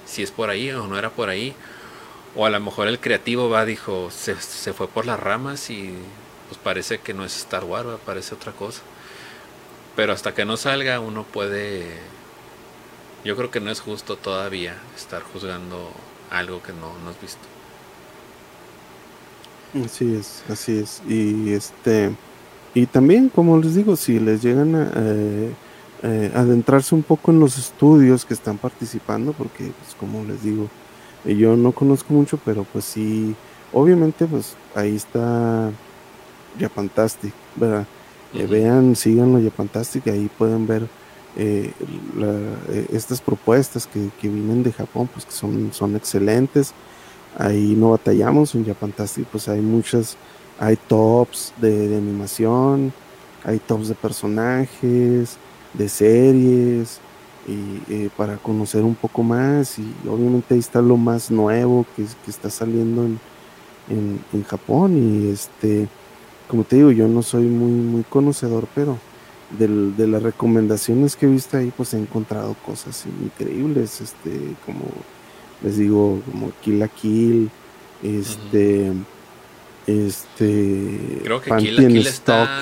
si es por ahí o no era por ahí, o a lo mejor el creativo va, dijo, se, se fue por las ramas y pues parece que no es Star Wars, parece otra cosa. Pero hasta que no salga uno puede... Yo creo que no es justo todavía estar juzgando algo que no, no has visto. Así es, así es. Y este y también, como les digo, si les llegan a eh, eh, adentrarse un poco en los estudios que están participando, porque pues como les digo, yo no conozco mucho, pero pues sí, obviamente pues ahí está Japantastic, ¿verdad? Eh, vean, síganlo ya Fantastic, ahí pueden ver eh, eh, estas propuestas que, vienen de Japón, pues que son, son excelentes. Ahí no batallamos en Japantastic, pues hay muchas, hay tops de, animación, hay tops de personajes, de series, y para conocer un poco más, y obviamente ahí está lo más nuevo que, que está saliendo en, en, en Japón, y este como te digo, yo no soy muy, muy conocedor, pero de las recomendaciones que he visto ahí, pues he encontrado cosas increíbles, este, como les digo, como Kill la Kill, este, este, creo que Kill la Kill está...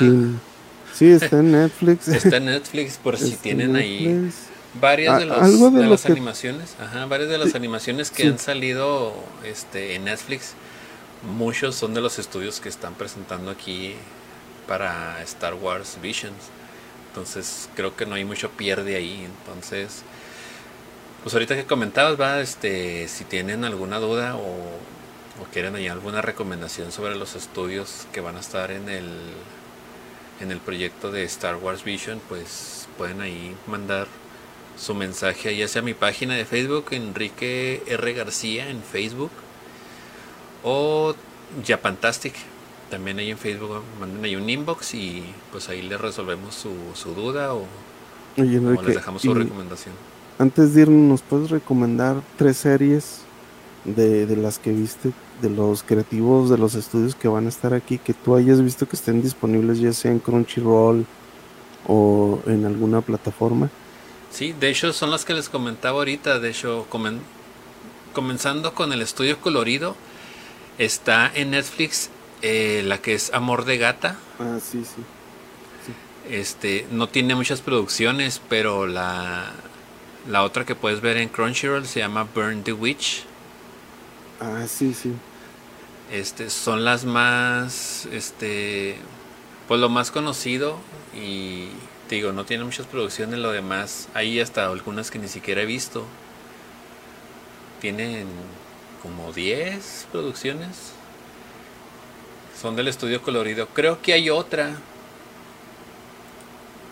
Sí, está en Netflix. Está en Netflix, por si tienen ahí varias de, los, de, las animaciones, ajá, varias de las animaciones que han salido este, en Netflix muchos son de los estudios que están presentando aquí para Star Wars Visions. Entonces creo que no hay mucho pierde ahí. Entonces, pues ahorita que comentabas, va, este, si tienen alguna duda o, quieren alguna recomendación sobre los estudios que van a estar en el en el proyecto de Star Wars Vision, pues pueden ahí mandar su mensaje ya sea a mi página de Facebook, Enrique R. García en Facebook, o Japantastic, también ahí en Facebook, manden ahí un inbox y pues ahí les resolvemos su, su duda o, les dejamos su recomendación. Antes de irnos, ¿nos puedes recomendar tres series de, de las que viste, de los creativos de los estudios que van a estar aquí, que tú hayas visto que estén disponibles ya sea en Crunchyroll o en alguna plataforma? Sí, de hecho son las que les comentaba ahorita. De hecho, comenzando con el estudio colorido, está en Netflix eh, la que es Amor de Gata. Ah, sí, sí, Este, no tiene muchas producciones, pero la, la otra que puedes ver en Crunchyroll se llama Burn the Witch. Ah, sí, sí. Este, son las más, este, pues lo más conocido y digo, no tiene muchas producciones, lo demás, hay hasta algunas que ni siquiera he visto. Tienen como 10 producciones. Son del estudio colorido. Creo que hay otra.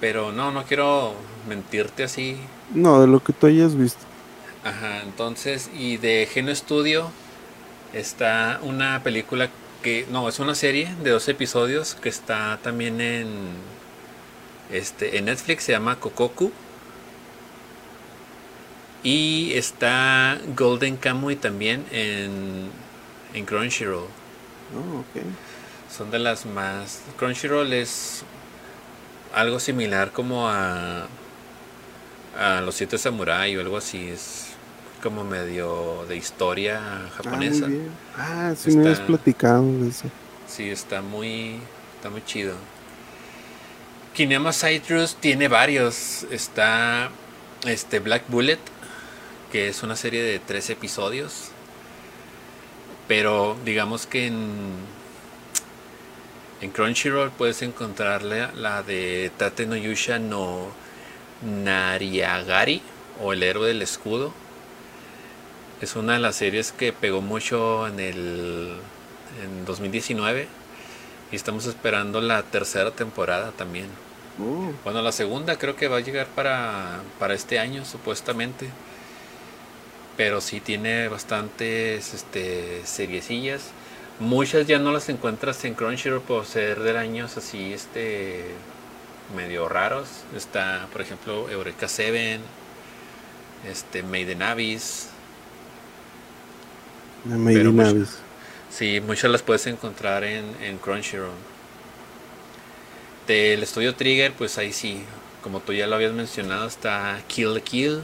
Pero no, no quiero mentirte así. No, de lo que tú hayas visto. Ajá, entonces, y de Geno Studio está una película que, no, es una serie de dos episodios que está también en este, en Netflix se llama Kokoku. Y está Golden Kamuy también en, en Crunchyroll. Oh, Son de las más. Crunchyroll es algo similar como a. a Los Siete Samurai o algo así. Es como medio de historia japonesa. Ah, ah sí me has platicado de eso. Sí, está muy. está muy chido. Kinema Citrus tiene varios. Está este Black Bullet, que es una serie de tres episodios. Pero digamos que en, en Crunchyroll puedes encontrar la, de Tate no Yusha no Nariagari o El héroe del escudo. Es una de las series que pegó mucho en el en 2019 y estamos esperando la tercera temporada también. Uh. Bueno, la segunda creo que va a llegar para, para este año, supuestamente. Pero sí tiene bastantes este, seriecillas. Muchas ya no las encuentras en Crunchyroll por ser de años así, este medio raros. Está, por ejemplo, Eureka 7, este, Maiden Abyss. Maiden Abyss. Sí, muchas las puedes encontrar en, en Crunchyroll. Del estudio Trigger, pues ahí sí, como tú ya lo habías mencionado, está Kill the Kill,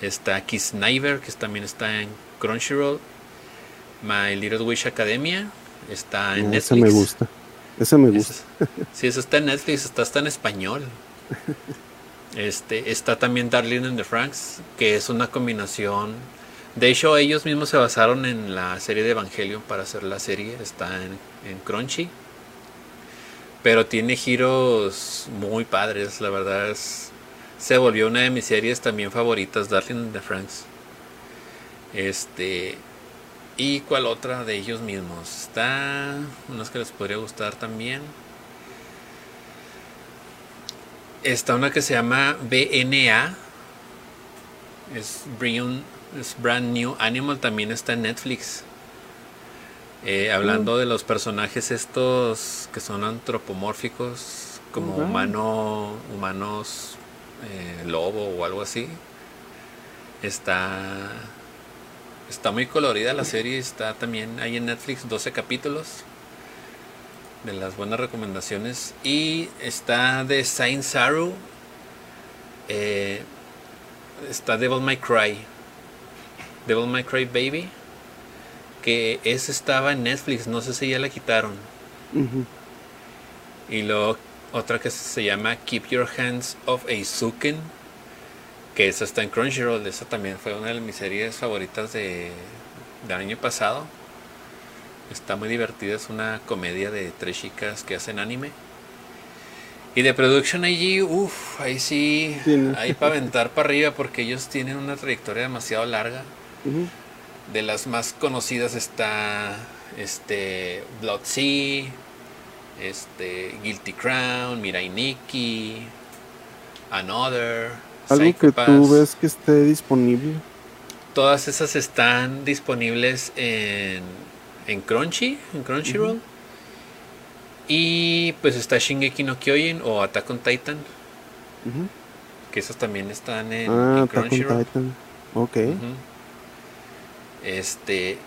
está Kiss Sniper, que también está en Crunchyroll, My Little Wish Academia, está en Netflix. Esa me gusta, esa me gusta. sí, eso está en Netflix, está hasta en español. Este, está también Darling in the Franks, que es una combinación. De hecho, ellos mismos se basaron en la serie de Evangelion para hacer la serie. Está en, en Crunchy. Pero tiene giros muy padres, la verdad es, se volvió una de mis series también favoritas, Darling in the Franks. Este, ¿y cuál otra de ellos mismos? Está, unas que les podría gustar también. Está una que se llama BNA. Es es Brand New Animal, también está en Netflix. Eh, hablando mm. de los personajes estos que son antropomórficos, como humano, humanos eh, lobo o algo así. Está, está muy colorida la serie, está también ahí en Netflix 12 capítulos de las buenas recomendaciones. Y está de Saint Saru, eh, está Devil May Cry, Devil May Cry Baby que esa estaba en Netflix, no sé si ya la quitaron. Y luego otra que se llama Keep Your Hands Off Aizuken, que esa está en Crunchyroll, esa también fue una de mis series favoritas de, del año pasado. Está muy divertida, es una comedia de tres chicas que hacen anime. Y de Production IG, uff, ahí sí, ahí para aventar para arriba porque ellos tienen una trayectoria demasiado larga. De las más conocidas está este Blood Sea, este Guilty Crown, Mirai Nikki, Another. Algo que tú ves que esté disponible. Todas esas están disponibles en, en Crunchy, en Crunchyroll. Y pues está Shingeki no Kyojin o Attack on Titan. Que esos también están en, ah, Crunchyroll. Titan. Ok. Este,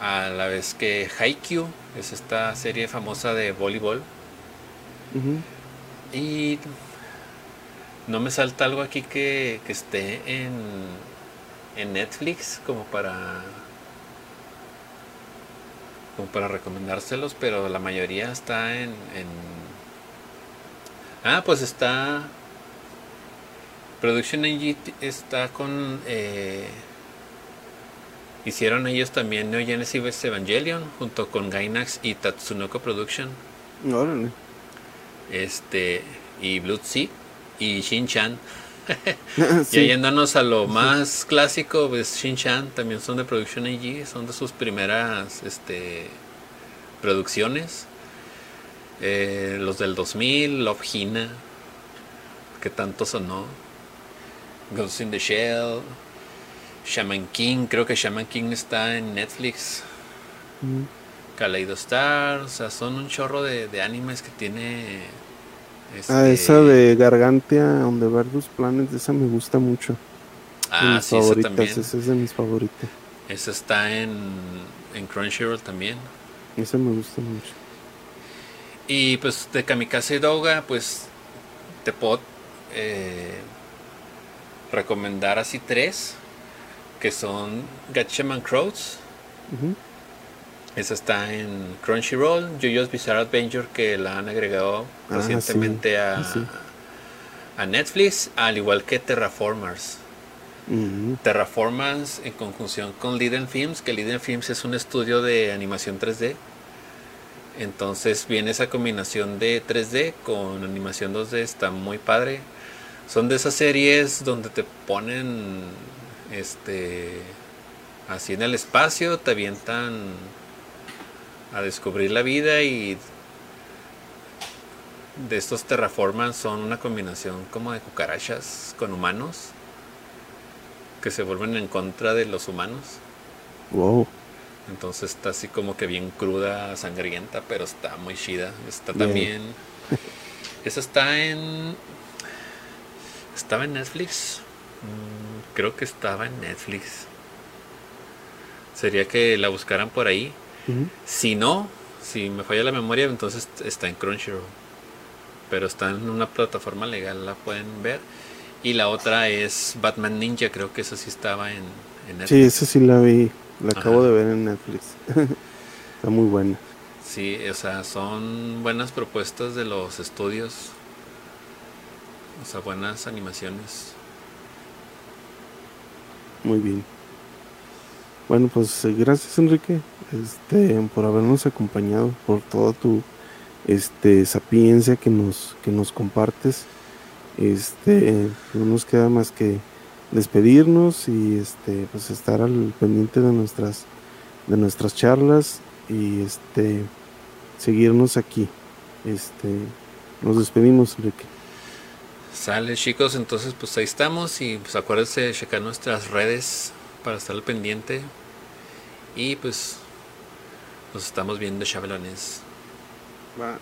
a la vez que Haikyuu es esta serie famosa de voleibol. Y no me salta algo aquí que, que esté en, en Netflix como para como para recomendárselos, pero la mayoría está en, Ah, pues está... Production NG está con... Eh, hicieron ellos también Neo Genesis Evangelion junto con Gainax y Tatsunoko Production. Órale. Este, y Blood Sea y Shin-Chan. Y yéndonos a lo más clásico, pues Shin-Chan también son de Production AG, son de sus primeras este, producciones. Eh, los del 2000, Love Hina, que tanto sonó. Ghost in the Shell, Shaman King, creo que Shaman King está en Netflix. Mm. Kaleido Star, o sea, son un chorro de, de animes que tiene Ah, esa de Gargantia donde Verdus Planet, esa me gusta mucho. Ah, sí, esa también. Esa es de mis favoritas. Esa está en, en Crunchyroll también. Esa me gusta mucho. Y pues de Kamikaze Doga, pues te puedo eh, recomendar así tres, que son Gatchaman Crows. Esa está en Crunchyroll, JoJo's Bizarre Adventure, que la han agregado ah, recientemente A, a, Netflix, al igual que Terraformers. Terraformers en conjunción con Liden Films, que Liden Films es un estudio de animación 3D. Entonces viene esa combinación de 3D con animación 2D, está muy padre. Son de esas series donde te ponen este así en el espacio, te avientan a descubrir la vida y de estos terraformans son una combinación como de cucarachas con humanos que se vuelven en contra de los humanos. Wow. Entonces está así como que bien cruda, sangrienta, pero está muy chida. Está también. Esa está en. ¿Estaba en Netflix? Mm, creo que estaba en Netflix. Sería que la buscaran por ahí. Si no, si me falla la memoria, entonces está en Crunchyroll. Pero está en una plataforma legal, la pueden ver. Y la otra es Batman Ninja, creo que esa sí estaba en, Netflix. Sí, esa sí la vi, la acabo de ver en Netflix. está muy buena. Sí, o sea, son buenas propuestas de los estudios. O sea, buenas animaciones. Muy bien. Bueno, pues eh, gracias Enrique este, por habernos acompañado, por toda tu este, sapiencia que nos, que nos compartes. Este, no nos queda más que despedirnos y este, pues estar al pendiente de nuestras, de nuestras charlas y este, seguirnos aquí. Este, nos despedimos, Enrique. Sale chicos, entonces pues ahí estamos y pues acuérdense de checar nuestras redes para estar al pendiente. Y pues nos estamos viendo, chavalones. Va.